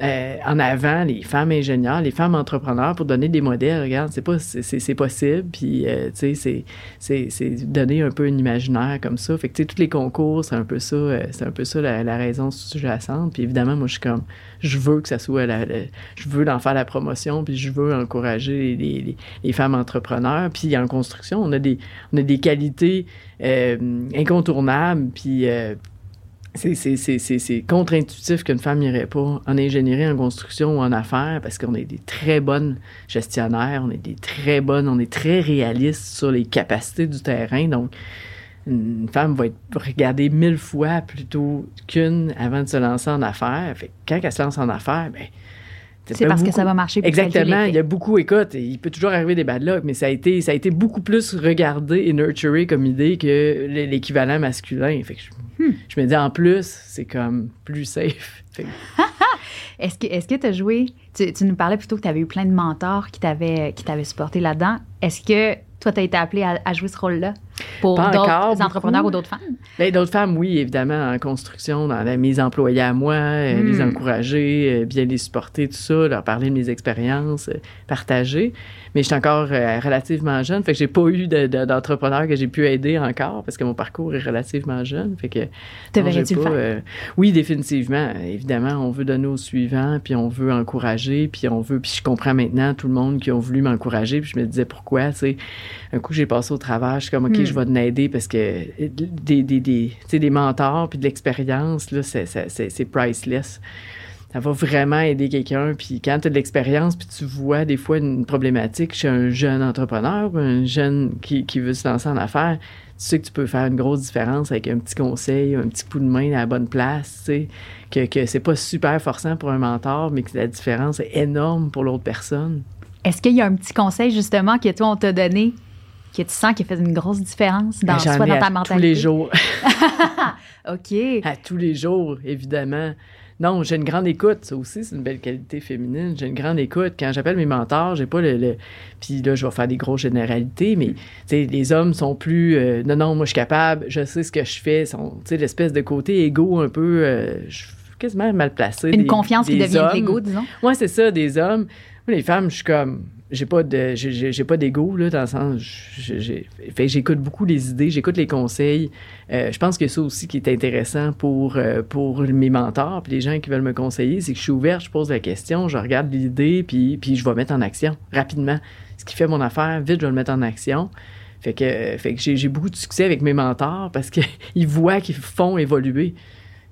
euh, en avant les femmes ingénieurs, les femmes entrepreneurs pour donner des modèles. Regarde, c'est pas c'est possible. Puis euh, tu sais, c'est donner un peu un imaginaire comme ça. Fait que tu sais, tous les concours, c'est un peu ça, euh, c'est un peu ça la, raison sous-jacente. Puis évidemment, moi, je suis comme, je veux que ça soit, la, je veux en faire la promotion, puis je veux encourager les, les, femmes entrepreneurs. Puis en construction, on a des, on a des qualités incontournables. Puis c'est contre-intuitif qu'une femme n'irait pas en ingénierie, en construction ou en affaires parce qu'on est des très bonnes gestionnaires, on est des très bonnes, on est très réalistes sur les capacités du terrain. Donc, une femme va être regardée mille fois plutôt qu'une avant de se lancer en affaires. Fait quand elle se lance en affaires, ben, c'est parce que ça va marcher. Exactement. Il y a beaucoup, écoute, il peut toujours arriver des bad luck, mais ça a été, ça a été beaucoup plus regardé et nurturé comme idée que l'équivalent masculin. Fait que je, hmm. je, me dis, en plus, c'est comme plus safe. [LAUGHS] est-ce que est-ce que tu as joué, tu, tu, nous parlais plutôt que tu avais eu plein de mentors qui t'avaient qui t'avaient supporté là-dedans. Est-ce que toi, tu as été appelée à, jouer ce rôle-là? Pour d'autres entrepreneurs ou d'autres femmes? Bien, d'autres femmes, oui, évidemment, en construction, dans la mise employée à moi, euh, les hmm. encourager, euh, bien les supporter, tout ça, leur parler de mes expériences, euh, partager mais je suis encore relativement jeune. Fait que j'ai pas eu d'entrepreneur que j'ai pu aider encore parce que mon parcours est relativement jeune. Fait que. Te verrais-tu le faire? Euh, oui, définitivement. Évidemment, on veut donner au suivant, puis on veut encourager, puis on veut. Puis je comprends maintenant tout le monde qui ont voulu m'encourager, puis je me disais pourquoi, tu sais. Un coup, j'ai passé au travail, je suis comme, OK, hmm. je vais t'aider parce que euh, des, des, des, des mentors, puis de l'expérience, c'est priceless ça va vraiment aider quelqu'un. Puis quand tu as de l'expérience, puis tu vois des fois une problématique chez un jeune entrepreneur, un jeune qui, qui veut se lancer en affaires, tu sais que tu peux faire une grosse différence avec un petit conseil, un petit coup de main à la bonne place, tu sais, que, que c'est pas super forçant pour un mentor, mais que la différence est énorme pour l'autre personne. Est-ce qu'il y a un petit conseil justement que toi on t'a donné? Que tu sens qu'il fait une grosse différence dans, soit dans ta mentalité? tous les jours. [LAUGHS] OK. À tous les jours, évidemment. Non, j'ai une grande écoute. Ça aussi, c'est une belle qualité féminine. J'ai une grande écoute. Quand j'appelle mes mentors, j'ai pas le, Puis là, je vais faire des grosses généralités, mais les hommes sont plus. Euh, non, non, moi, je suis capable, je sais ce que je fais. Sont, l'espèce de côté égo un peu. Euh, quasiment mal placé. Une confiance qui devient de l'ego, disons. Oui, c'est ça, des hommes. les femmes, je suis comme j'ai pas de j'ai pas d'ego là dans le sens fait j'écoute beaucoup les idées j'écoute les conseils. Euh, je pense que ça aussi qui est intéressant pour euh, pour mes mentors puis les gens qui veulent me conseiller c'est que je suis ouverte je pose la question je regarde l'idée puis puis je vais mettre en action rapidement. Ce qui fait mon affaire vite je vais le mettre en action. Fait que fait que j'ai beaucoup de succès avec mes mentors parce qu'ils [LAUGHS] voient qu'ils font évoluer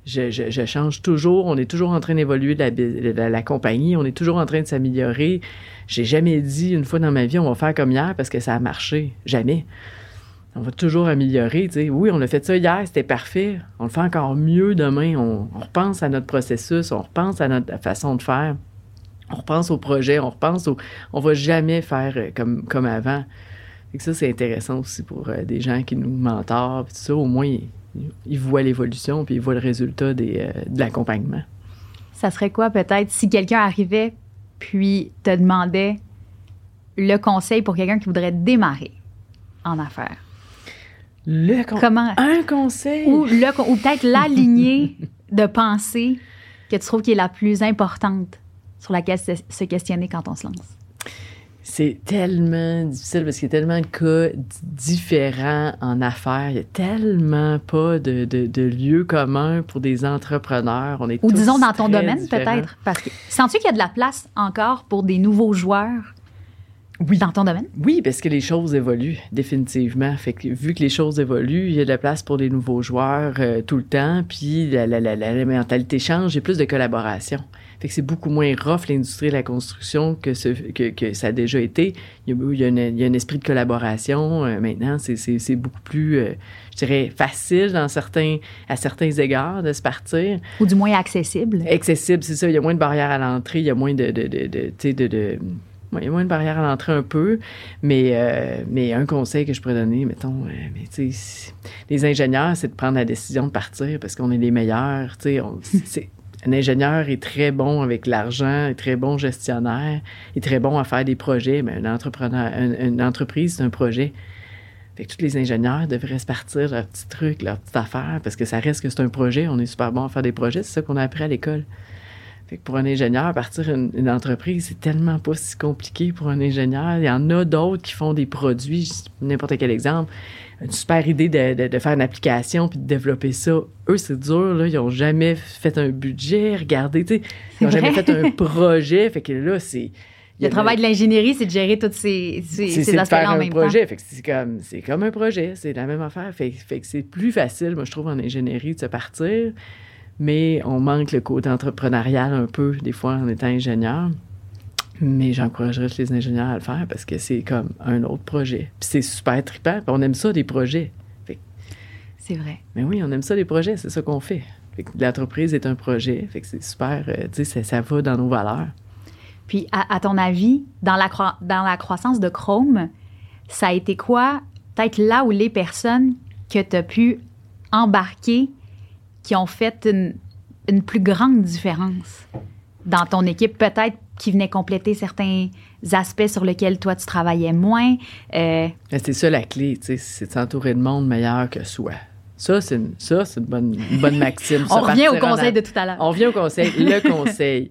je, change toujours. On est toujours en train d'évoluer la, la, compagnie. On est toujours en train de s'améliorer. J'ai jamais dit une fois dans ma vie, on va faire comme hier parce que ça a marché. Jamais. On va toujours améliorer. Oui, on a fait ça hier, c'était parfait. On le fait encore mieux demain. On, repense à notre processus, on repense à notre façon de faire. On repense au projet, on repense au. On va jamais faire euh, comme, avant. Et ça, c'est intéressant aussi pour euh, des gens qui nous mentorent. Tout ça, au moins, ils voient l'évolution puis ils voient le résultat des, euh, de l'accompagnement. Ça serait quoi peut-être si quelqu'un arrivait puis te demandait le conseil pour quelqu'un qui voudrait démarrer en affaires? Le Comment? Un conseil? Ou, ou peut-être la lignée [LAUGHS] de pensée que tu trouves qui est la plus importante sur laquelle se questionner quand on se lance. C'est tellement difficile parce qu'il y a tellement de cas différents en affaires. Il n'y a tellement pas de, de, lieux communs pour des entrepreneurs. On est Ou disons dans ton domaine peut-être. Parce que sens-tu qu'il y a de la place encore pour des nouveaux joueurs oui. Dans ton domaine? Oui, parce que les choses évoluent, définitivement. Fait que vu que les choses évoluent, il y a de la place pour des nouveaux joueurs euh, tout le temps, puis la, la, la, la mentalité change, il y a plus de collaboration. Fait que c'est beaucoup moins rough, l'industrie de la construction, que, ce, que, que, ça a déjà été. Il y a, il y a, il y a un esprit de collaboration. Euh, maintenant, c'est beaucoup plus, euh, je dirais, facile dans certains, à certains égards de se partir. Ou du moins accessible. Accessible, c'est ça. Il y a moins de barrières à l'entrée, il y a moins de, de, de, de, il y a moins de barrières à l'entrée un peu, mais, euh, mais un conseil que je pourrais donner, mettons, mais les ingénieurs, c'est de prendre la décision de partir parce qu'on est les meilleurs. c'est, un ingénieur est très bon avec l'argent, est très bon gestionnaire, est très bon à faire des projets, mais une, entreprise, c'est un projet. Fait que tous les ingénieurs devraient se partir leur petit truc, leur petite affaire, parce que ça reste que c'est un projet. On est super bon à faire des projets, c'est ça qu'on a appris à l'école. Fait pour un ingénieur, partir une, entreprise, c'est tellement pas si compliqué pour un ingénieur. Il y en a d'autres qui font des produits, n'importe quel exemple une super idée de, de, faire une application puis de développer ça. Eux, c'est dur, là. Ils n'ont jamais fait un budget, regardez, tu sais. Ils n'ont jamais fait un [LAUGHS] projet. Fait que là, c'est Le travail de l'ingénierie, c'est de gérer toutes ces, ces, aspects-là en même projet. Fait c'est comme, c'est comme un projet, c'est la même affaire. Fait, fait que c'est plus facile, moi, je trouve, en ingénierie de se partir, mais on manque le côté entrepreneurial un peu, des fois, en étant ingénieur. Mais j'encouragerais les ingénieurs à le faire parce que c'est comme un autre projet. Puis c'est super trippant. on aime ça, des projets. C'est vrai. Mais oui, on aime ça, les projets. C'est ça qu'on fait. L'entreprise est un projet. Fait que c'est super. Euh, tu sais, ça, va dans nos valeurs. Puis, à, ton avis, dans la, dans la croissance de Chrome, ça a été quoi, peut-être là où les personnes que tu as pu embarquer qui ont fait une, une plus grande différence dans ton équipe, peut-être qui venaient compléter certains aspects sur lesquels toi tu travaillais moins. Euh... C'est ça la clé, c'est de s'entourer de monde meilleur que soi. Ça, c'est une, ça, c'est une bonne, bonne [LAUGHS] maxime. On revient au conseil de tout à l'heure. On revient au conseil. Le [LAUGHS] conseil,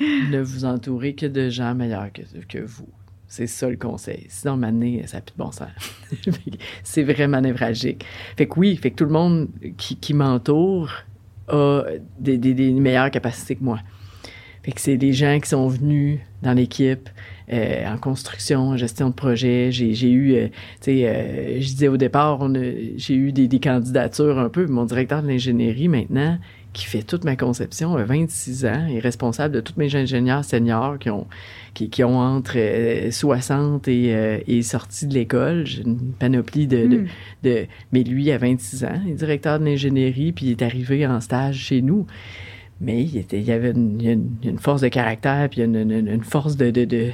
ne vous entourez que de gens meilleurs que, que vous. C'est ça le conseil. Sinon, maintenant, ça n'a plus de bon sens. [LAUGHS] c'est vraiment névragique. Fait que oui, fait que tout le monde qui, qui m'entoure a des, des, des meilleures capacités que moi. Fait que c'est des gens qui sont venus dans l'équipe, euh, en construction, en gestion de projet. J'ai eu, euh, tu sais, euh, je disais au départ, j'ai eu des, des, candidatures un peu. Mon directeur de l'ingénierie maintenant, qui fait toute ma conception, a 26 ans, est responsable de tous mes ingénieurs seniors qui ont, qui, qui ont entre 60 et, et sortis de l'école. J'ai une panoplie de, de, hmm. de, Mais lui, a 26 ans, il est directeur de l'ingénierie, puis il est arrivé en stage chez nous mais il, y avait une, force de caractère, puis une, force de,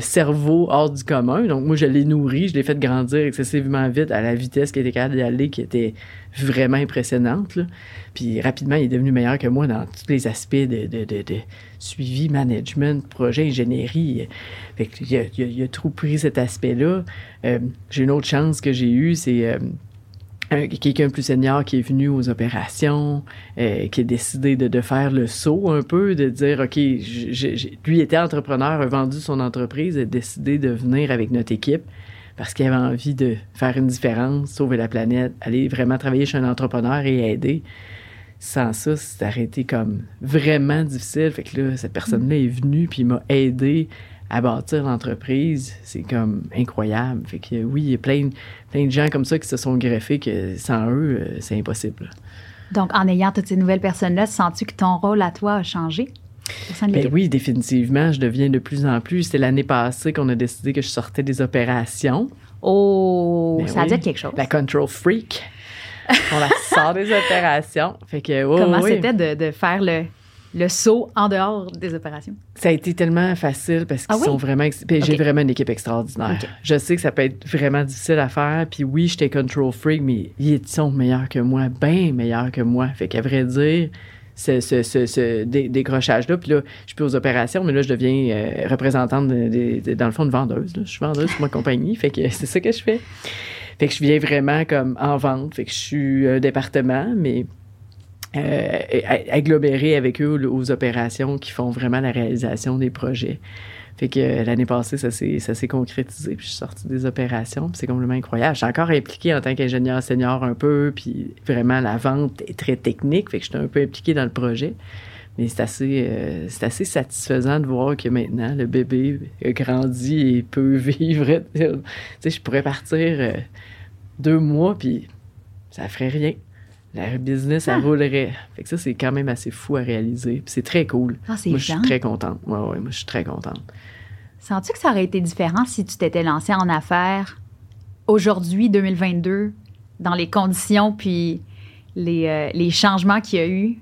cerveau hors du commun. Donc, moi, je l'ai nourri, je l'ai fait grandir excessivement vite à la vitesse qu'il était capable d'y aller, qui était vraiment impressionnante. Puis, rapidement, il est devenu meilleur que moi dans tous les aspects de, suivi, management, projet, ingénierie. Il, a, il, trop pris cet aspect-là. Euh, j'ai une autre chance que j'ai eue, c'est... Euh, quelqu'un plus senior qui est venu aux opérations, euh, qui a décidé de, faire le saut un peu, de dire, OK, lui était entrepreneur, a vendu son entreprise, a décidé de venir avec notre équipe parce qu'il avait envie de faire une différence, sauver la planète, aller vraiment travailler chez un entrepreneur et aider. Sans ça, ça aurait été comme vraiment difficile. Fait que là, cette personne-là est venue puis m'a aidé à bâtir l'entreprise, c'est comme incroyable. Fait que oui, il y a plein, plein de gens comme ça qui se sont greffés que sans eux, euh, c'est impossible. Donc, en ayant toutes ces nouvelles personnes-là, sens-tu que ton rôle à toi a changé? Ben oui, définitivement, je deviens de plus en plus. C'est l'année passée qu'on a décidé que je sortais des opérations. Oh, ben ça dire quelque chose. La control freak. On la sort des [LAUGHS] opérations. Fait que, Comment c'était de, de, faire le, le saut en dehors des opérations? Ça a été tellement facile parce qu'ils ah sont vraiment. J'ai vraiment une équipe extraordinaire. Je sais que ça peut être vraiment difficile à faire. Puis oui, j'étais control freak, mais ils sont meilleurs que moi, bien meilleurs que moi. Fait qu'à vrai dire, ce, ce, ce, décrochage-là. Puis là, je suis aux opérations, mais là, je deviens euh, représentante, de, dans le fond, de vendeuse. Je suis vendeuse pour ma compagnie. Fait que c'est ça que je fais. Fait que je viens vraiment comme en vente. Fait que je suis un département, mais euh, avec eux aux opérations qui font vraiment la réalisation des projets. Fait que euh, l'année passée, ça s'est, ça s'est concrétisé, puis je suis sortie des opérations, puis c'est complètement incroyable. Je suis encore impliquée en tant qu'ingénieur senior un peu, puis vraiment la vente est très technique, fait que je suis un peu impliquée dans le projet. Mais c'est assez, euh, c'est assez satisfaisant de voir que maintenant, le bébé a grandi et peut [LAUGHS] vivre. tu sais, je pourrais partir deux mois, puis ça ferait rien la business, elle ah. roulerait. Fait que ça, c'est quand même assez fou à réaliser. Puis c'est très cool. Ah, moi, je suis très contente. Ouais, ouais, moi, je suis très contente. Sens-tu que ça aurait été différent si tu t'étais lancé en affaires aujourd'hui, 2022, dans les conditions puis les, euh, les changements qu'il y a eu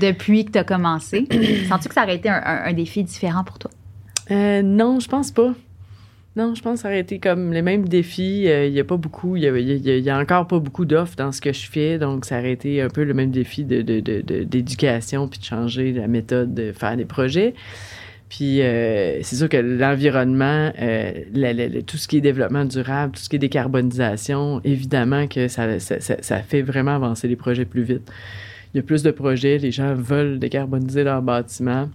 depuis que tu as commencé? [CLEARS THROAT] Sens-tu que ça aurait été un, défi différent pour toi? Euh, non, je pense pas. Non, je pense que ça aurait été comme les mêmes défis. Euh, il n'y a pas beaucoup, il y, a, encore pas beaucoup d'offres dans ce que je fais, donc ça aurait été un peu le même défi d'éducation, de, puis de changer la méthode de faire des projets. Puis euh, c'est sûr que l'environnement, euh, tout ce qui est développement durable, tout ce qui est décarbonisation, évidemment que ça, fait vraiment avancer les projets plus vite. Il y a plus de projets, les gens veulent décarboniser leur bâtiment.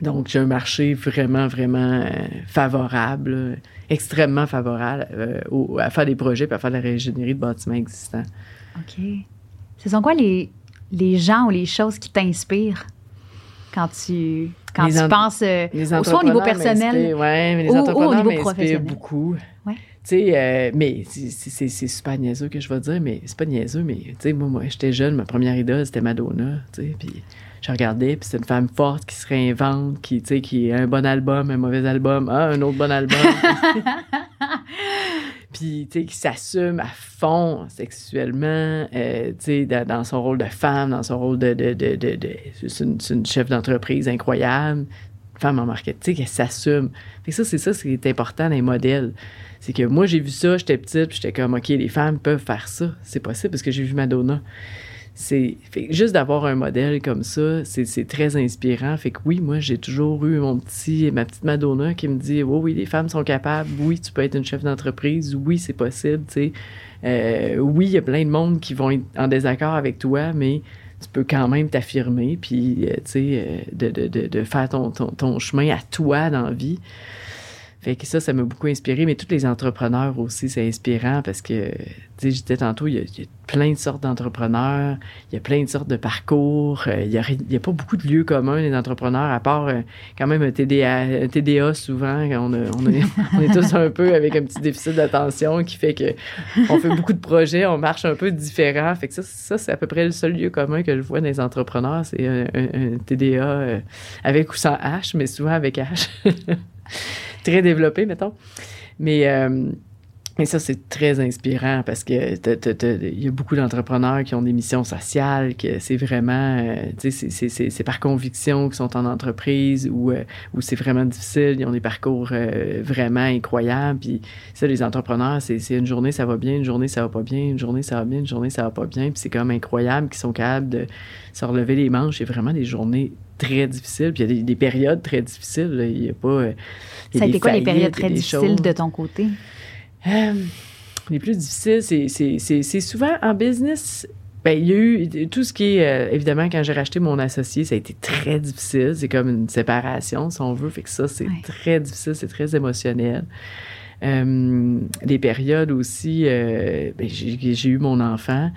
Donc, j'ai un marché vraiment, vraiment euh, favorable, extrêmement favorable euh, à faire des projets et à faire de la régénérie de bâtiments existants. OK. Ce sont quoi les, les gens ou les choses qui t'inspirent quand tu Quand tu penses euh, soit au niveau personnel ouais, les ou, au niveau professionnel. beaucoup. Ouais. Euh, mais c'est super niaiseux que je vais dire, mais c'est pas niaiseux, mais tu sais, moi, moi j'étais jeune, ma première idole, c'était Madonna, tu sais, puis je regardais, puis c'est une femme forte qui se réinvente, qui, tu sais, qui a un bon album, un mauvais album, ah, un autre bon album. [LAUGHS] puis, tu sais, qui s'assume à fond sexuellement, euh, tu sais, dans, son rôle de femme, dans son rôle de... de, de, de, c'est une, chef d'entreprise incroyable, femme en marketing, elle s'assume. Fait que ça, c'est ça, c'est important dans les modèles. C'est que moi, j'ai vu ça, j'étais petite, puis j'étais comme, OK, les femmes peuvent faire ça. C'est possible parce que j'ai vu Madonna. C'est juste d'avoir un modèle comme ça, c'est très inspirant. Fait que oui, moi, j'ai toujours eu mon petit, ma petite Madonna qui me dit, oh, oui, les femmes sont capables. Oui, tu peux être une chef d'entreprise. Oui, c'est possible. Euh, oui, il y a plein de monde qui vont être en désaccord avec toi, mais tu peux quand même t'affirmer, puis, euh, euh, de, de, de, faire ton, ton, chemin à toi dans la vie. Fait que ça, ça m'a beaucoup inspiré, mais tous les entrepreneurs aussi, c'est inspirant parce que, tu sais, je disais tantôt, il y, a, plein de sortes d'entrepreneurs, il y a plein de sortes de parcours, euh, il n'y a, pas beaucoup de lieux communs, les entrepreneurs, à part euh, quand même un TDA, un TDA souvent, [LAUGHS] on, est tous un peu avec un petit déficit d'attention qui fait que on fait beaucoup de projets, on marche un peu différent. Fait que ça, ça c'est à peu près le seul lieu commun que je vois les entrepreneurs, c'est un, un, TDA euh, avec ou sans H, mais souvent avec H. [LAUGHS] très développé, mettons. Mais, euh, mais ça, c'est très inspirant parce que il y a beaucoup d'entrepreneurs qui ont des missions sociales, que c'est vraiment, euh, c'est par conviction qu'ils sont en entreprise ou euh, c'est vraiment difficile. Ils ont des parcours vraiment incroyables. Puis ça, les entrepreneurs, c'est une journée, ça va bien, une journée, ça va pas bien, une journée, ça va bien, une journée, ça va pas bien. Puis c'est comme incroyable qu'ils sont capables de se relever les manches. C'est vraiment des journées très difficiles. Puis il y a des, périodes très difficiles. Il y a pas ça a été quoi les périodes très difficiles de ton côté? Euh, les plus difficiles, c'est souvent en business. Ben, il y a eu tout ce qui est, euh, évidemment, quand j'ai racheté mon associé, ça a été très difficile. C'est comme une séparation, si on veut. Fait que ça, c'est très difficile, c'est très émotionnel. Euh, des périodes aussi, ben, j'ai eu mon enfant.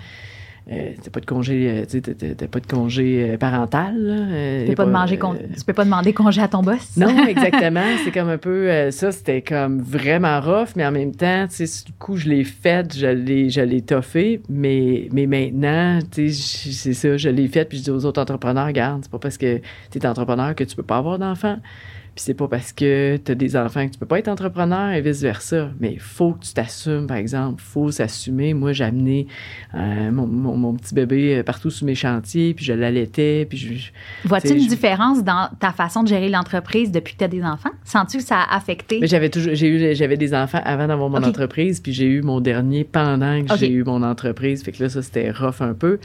Euh, t'as pas de congé, euh, t'as pas de congé euh, parental. Euh, tu, peux pas tu peux pas demander congé à ton boss. Non, [LAUGHS] exactement. c'est comme un peu ça, c'était comme vraiment rough, mais en même temps, tu sais, du coup, je l'ai fait, je l'ai, je l'ai toffé, mais, mais maintenant, tu sais, c'est ça, je l'ai fait, puis je dis aux autres entrepreneurs, regarde, c'est pas parce que tu es entrepreneur que tu peux pas avoir d'enfants. Puis c'est pas parce que tu as des enfants que tu peux pas être entrepreneur et vice-versa. Mais il faut que tu t'assumes, par exemple. Il faut s'assumer. Moi, j'ai amené euh, mon, petit bébé euh, partout sur mes chantiers, puis je l'allaitais. Puis je, Vois-tu une différence dans ta façon de gérer l'entreprise depuis que tu as des enfants? Sens-tu que ça a affecté? J'avais toujours, j'ai eu, j'avais des enfants avant d'avoir mon entreprise, puis j'ai eu mon dernier pendant que j'ai eu mon entreprise. Fait que là, ça, c'était rough un peu.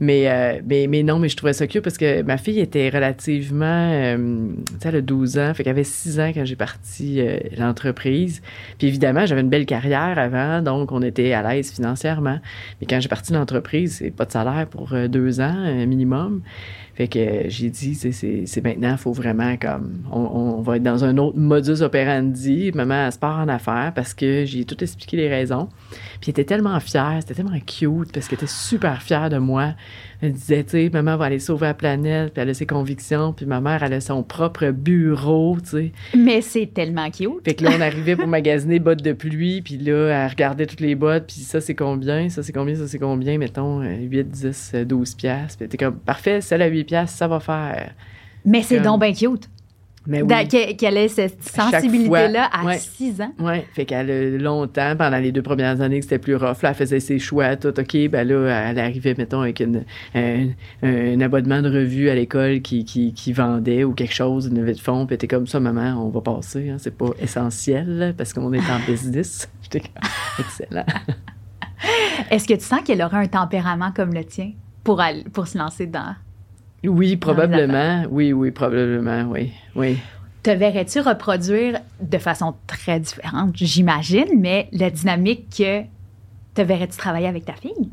Mais, euh, mais, mais, non, mais je trouvais ça cute parce que ma fille était relativement, tu sais, elle a 12 ans fait qu'elle avait six ans quand j'ai parti euh, l'entreprise. Puis évidemment, j'avais une belle carrière avant, donc on était à l'aise financièrement. Mais quand j'ai parti l'entreprise, c'est pas de salaire pour euh, deux ans un minimum. Fait que j'ai dit, c'est maintenant, il faut vraiment comme, on, va être dans un autre modus operandi. Maman, elle se part en affaires parce que j'ai tout expliqué les raisons. Puis elle était tellement fière, c'était tellement cute parce qu'elle était super fière de moi. Elle disait, tu sais, maman va aller sauver la planète, puis elle a ses convictions, puis ma mère, elle a son propre bureau, tu sais. Mais c'est tellement cute. Fait que là, on arrivait pour magasiner bottes de pluie, puis là, elle regardait toutes les bottes, puis ça, c'est combien, ça, c'est combien, ça, c'est combien, mettons, 8, 10, 12 piastres. Puis elle était comme, parfait, celle à 8 piastres, ça va faire. Mais c'est donc bien cute. Mais oui. Qu'elle ait cette sensibilité-là à 6 ans. Oui, fait qu'elle a longtemps, pendant les deux premières années que c'était plus rough, là, elle faisait ses choix, tout, OK, ben là, elle arrivait, mettons, avec une, un, abonnement de revue à l'école qui, qui, qui, vendait ou quelque chose, une levée de fonds, puis était comme ça, maman, on va passer, hein, c'est pas essentiel, parce qu'on est en [LAUGHS] business. J'étais [LAUGHS] excellent. Est-ce que tu sens qu'elle aurait un tempérament comme le tien pour, pour se lancer dans oui, probablement. Oui, oui, probablement, oui. oui. Te verrais-tu reproduire de façon très différente, j'imagine, mais la dynamique que te verrais-tu travailler avec ta fille?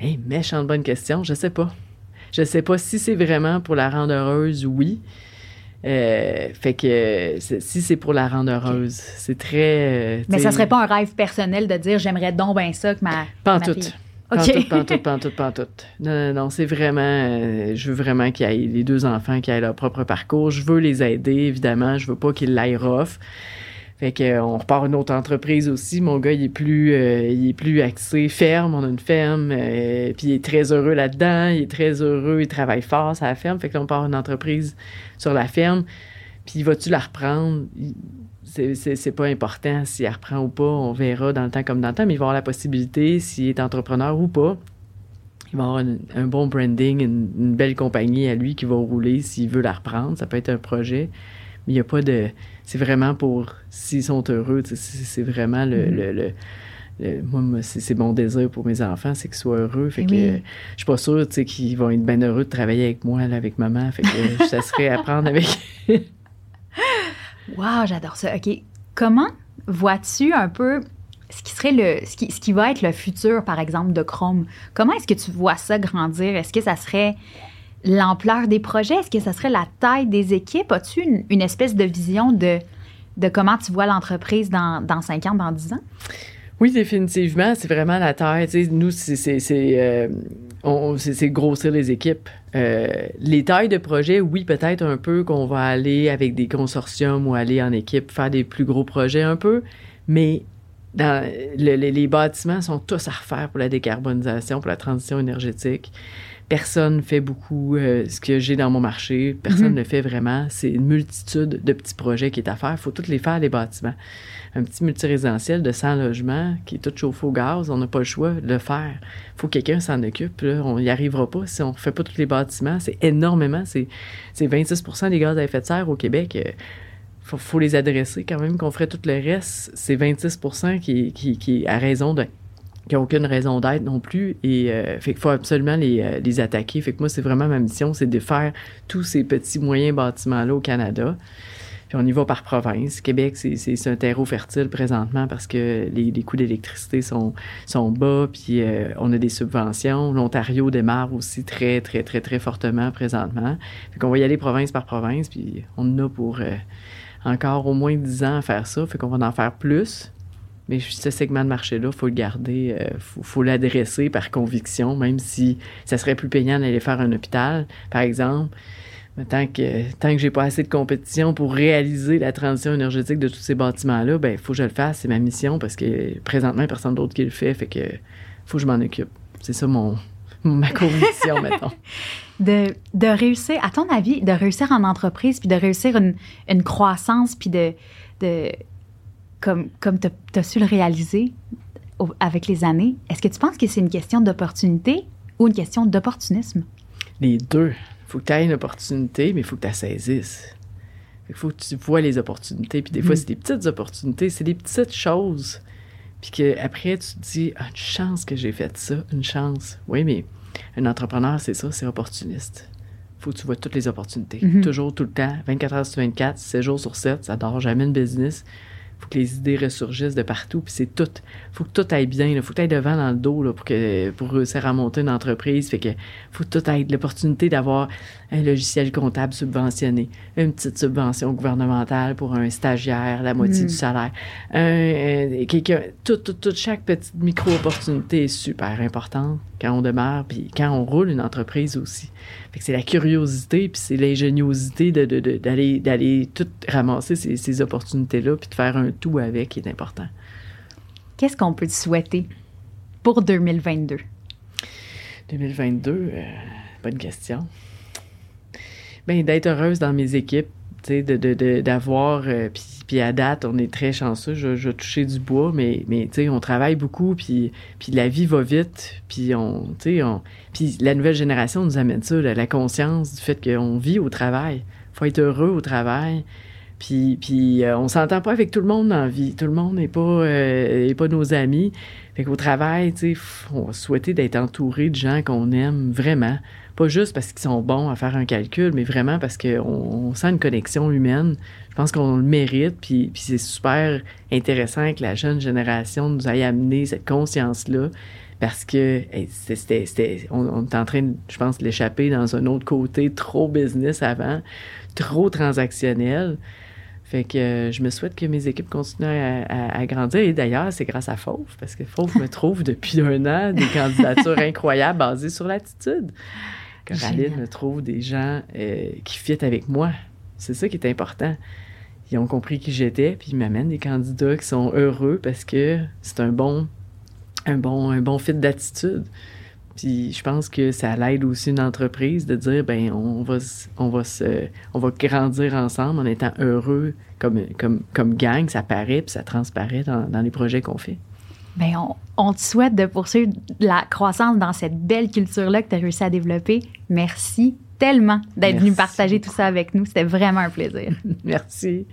Hé, méchante bonne question, je sais pas. Je sais pas si c'est vraiment pour la rendre heureuse, oui. Euh, fait que si c'est pour la rendre heureuse, c'est très. Euh, mais ça serait pas un rêve personnel de dire j'aimerais donc bien ça que ma. Pas en tout. Pantoute, pantoute, pantoute, Non, non, non, c'est vraiment... Euh, je veux vraiment qu'il y ait les deux enfants qui aient leur propre parcours. Je veux les aider, évidemment. Je veux pas qu'ils l'aillent rough. Fait qu'on repart une autre entreprise aussi. Mon gars, il est plus, euh, il est plus axé ferme. On a une ferme, euh, puis il est très heureux là-dedans. Il est très heureux, il travaille fort à la ferme. Fait qu'on part une entreprise sur la ferme. Puis vas-tu la reprendre? C'est pas important s'il reprend ou pas. On verra dans le temps comme dans le temps, mais il va avoir la possibilité, s'il est entrepreneur ou pas. Il va avoir un, bon branding, une, belle compagnie à lui qui va rouler s'il veut la reprendre. Ça peut être un projet. Mais il n'y a pas de c'est vraiment pour s'ils sont heureux. C'est vraiment le, mm-hmm. moi, c'est mon désir pour mes enfants, c'est qu'ils soient heureux. Fait que je suis pas sûre qu'ils vont être bien heureux de travailler avec moi, avec maman. Fait que [LAUGHS] ça serait à prendre avec. Wow, j'adore ça. OK. Comment vois-tu un peu ce qui serait le qui, ce va être le futur, par exemple, de Chrome? Comment est-ce que tu vois ça grandir? Est-ce que ça serait l'ampleur des projets? Est-ce que ça serait la taille des équipes? As-tu une, espèce de vision de, de comment tu vois l'entreprise dans, dans 5 ans, dans 10 ans? Oui, définitivement, c'est vraiment la taille. nous, euh, c'est grossir les équipes. Euh, les tailles de projets, oui, peut-être un peu qu'on va aller avec des consortiums ou aller en équipe faire des plus gros projets un peu, mais dans, les bâtiments sont tous à refaire pour la décarbonisation, pour la transition énergétique personne fait beaucoup euh, ce que j'ai dans mon marché. Personne mhm. ne fait vraiment. C'est une multitude de petits projets qui est à faire. Il faut tous les faire, les bâtiments. Un petit multirésidentiel de 100 logements qui est tout chauffé au gaz, on n'a pas le choix de le faire. Il faut que quelqu'un s'en occupe. On n'y arrivera pas si on ne fait pas tous les bâtiments. C'est énormément. C'est 26% des gaz à effet de serre au Québec. Il euh, faut, les adresser quand même, qu'on ferait tout le reste. C'est 26 qui, qui, qui, raison de qui n'ont aucune raison d'être non plus. Et euh, fait qu'il faut absolument les, euh, les, attaquer. Fait que moi, c'est vraiment ma mission, c'est de faire tous ces petits moyens bâtiments-là au Canada. Puis on y va par province. Québec, c'est un terreau fertile présentement parce que les, les coûts d'électricité sont, sont bas, puis euh, on a des subventions. L'Ontario démarre aussi très, très, très, très fortement présentement. Fait qu'on va y aller province par province, puis on en a pour encore au moins 10 ans à faire ça. Fait qu'on va en faire plus. Mais ce segment de marché-là, il faut le garder, il euh, faut, l'adresser par conviction, même si ça serait plus payant d'aller faire un hôpital, par exemple. Mais tant que tant que j'ai pas assez de compétition pour réaliser la transition énergétique de tous ces bâtiments-là, ben il faut que je le fasse, c'est ma mission parce que présentement personne d'autre qui le fait, fait que faut que je m'en occupe. C'est ça mon ma conviction [LAUGHS] mettons. De, de, réussir, à ton avis, de réussir en entreprise, puis de réussir une, une croissance, puis de, de comme, comme tu as, su le réaliser avec les années, est-ce que tu penses que c'est une question d'opportunité ou une question d'opportunisme? Les deux. Il faut que tu aies une opportunité, mais il faut que tu la saisisses. Il faut que tu vois les opportunités. Puis des fois, mm. c'est des petites opportunités, c'est des petites choses. Puis qu'après, tu te dis, ah, une chance que j'ai fait ça, une chance. Oui, mais un entrepreneur, c'est ça, c'est opportuniste. Il faut que tu vois toutes les opportunités. Mm-hmm. Toujours, tout le temps, 24 heures sur 24, 7 jours sur 7, ça dort jamais une business faut que les idées ressurgissent de partout, puis c'est tout. Faut que tout aille bien, il faut que tu ailles devant dans le dos là, pour, que, pour réussir à monter une entreprise. Fait que faut que tout aille. L'opportunité d'avoir un logiciel comptable subventionné, une petite subvention gouvernementale pour un stagiaire, la moitié du mm. salaire, un, quelqu'un, tout, tout, tout, chaque petite micro-opportunité est super importante quand on démarre, puis quand on roule une entreprise aussi. Fait que c'est la curiosité, puis c'est l'ingéniosité d'aller, d'aller tout ramasser ces, ces opportunités-là, puis de faire un tout avec qui est important. Qu'est-ce qu'on peut te souhaiter pour 2022? 2022, euh, bonne question. Bien, d'être heureuse dans mes équipes, d'avoir, de, de, euh, puis, à date, on est très chanceux, je, je toucher du bois, mais, mais on travaille beaucoup, puis, puis la vie va vite, puis on, on, puis la nouvelle génération nous amène ça, la, conscience du fait qu'on vit au travail. faut être heureux au travail. Puis, puis euh, on s'entend pas avec tout le monde la vie. Tout le monde n'est pas, euh, pas nos amis. Fait qu'au travail, tu sais, on va souhaiter d'être entouré de gens qu'on aime vraiment. Pas juste parce qu'ils sont bons à faire un calcul, mais vraiment parce qu'on on sent une connexion humaine. Je pense qu'on le mérite, puis, c'est super intéressant que la jeune génération nous ait amené cette conscience-là parce que c'était, on, on est en train, je pense, de l'échapper dans un autre côté trop business avant, trop transactionnel. Fait que euh, je me souhaite que mes équipes continuent à, grandir. Et d'ailleurs, c'est grâce à Fauve, parce que Fauve me trouve [LAUGHS] depuis un an des candidatures [LAUGHS] incroyables basées sur l'attitude. Coraline me trouve des gens euh, qui fitent avec moi. C'est ça qui est important. Ils ont compris qui j'étais, puis ils m'amènent des candidats qui sont heureux parce que c'est un bon, un bon, un bon fit d'attitude. Puis je pense que ça l'aide aussi une entreprise de dire ben on va on va se on va grandir ensemble en étant heureux comme comme comme gang, ça paraît puis ça transparaît dans, dans les projets qu'on fait. Bien, on, on, te souhaite de poursuivre la croissance dans cette belle culture-là que tu as réussi à développer. Merci tellement d'être venu partager tout ça avec nous. C'était vraiment un plaisir. [LAUGHS] Merci.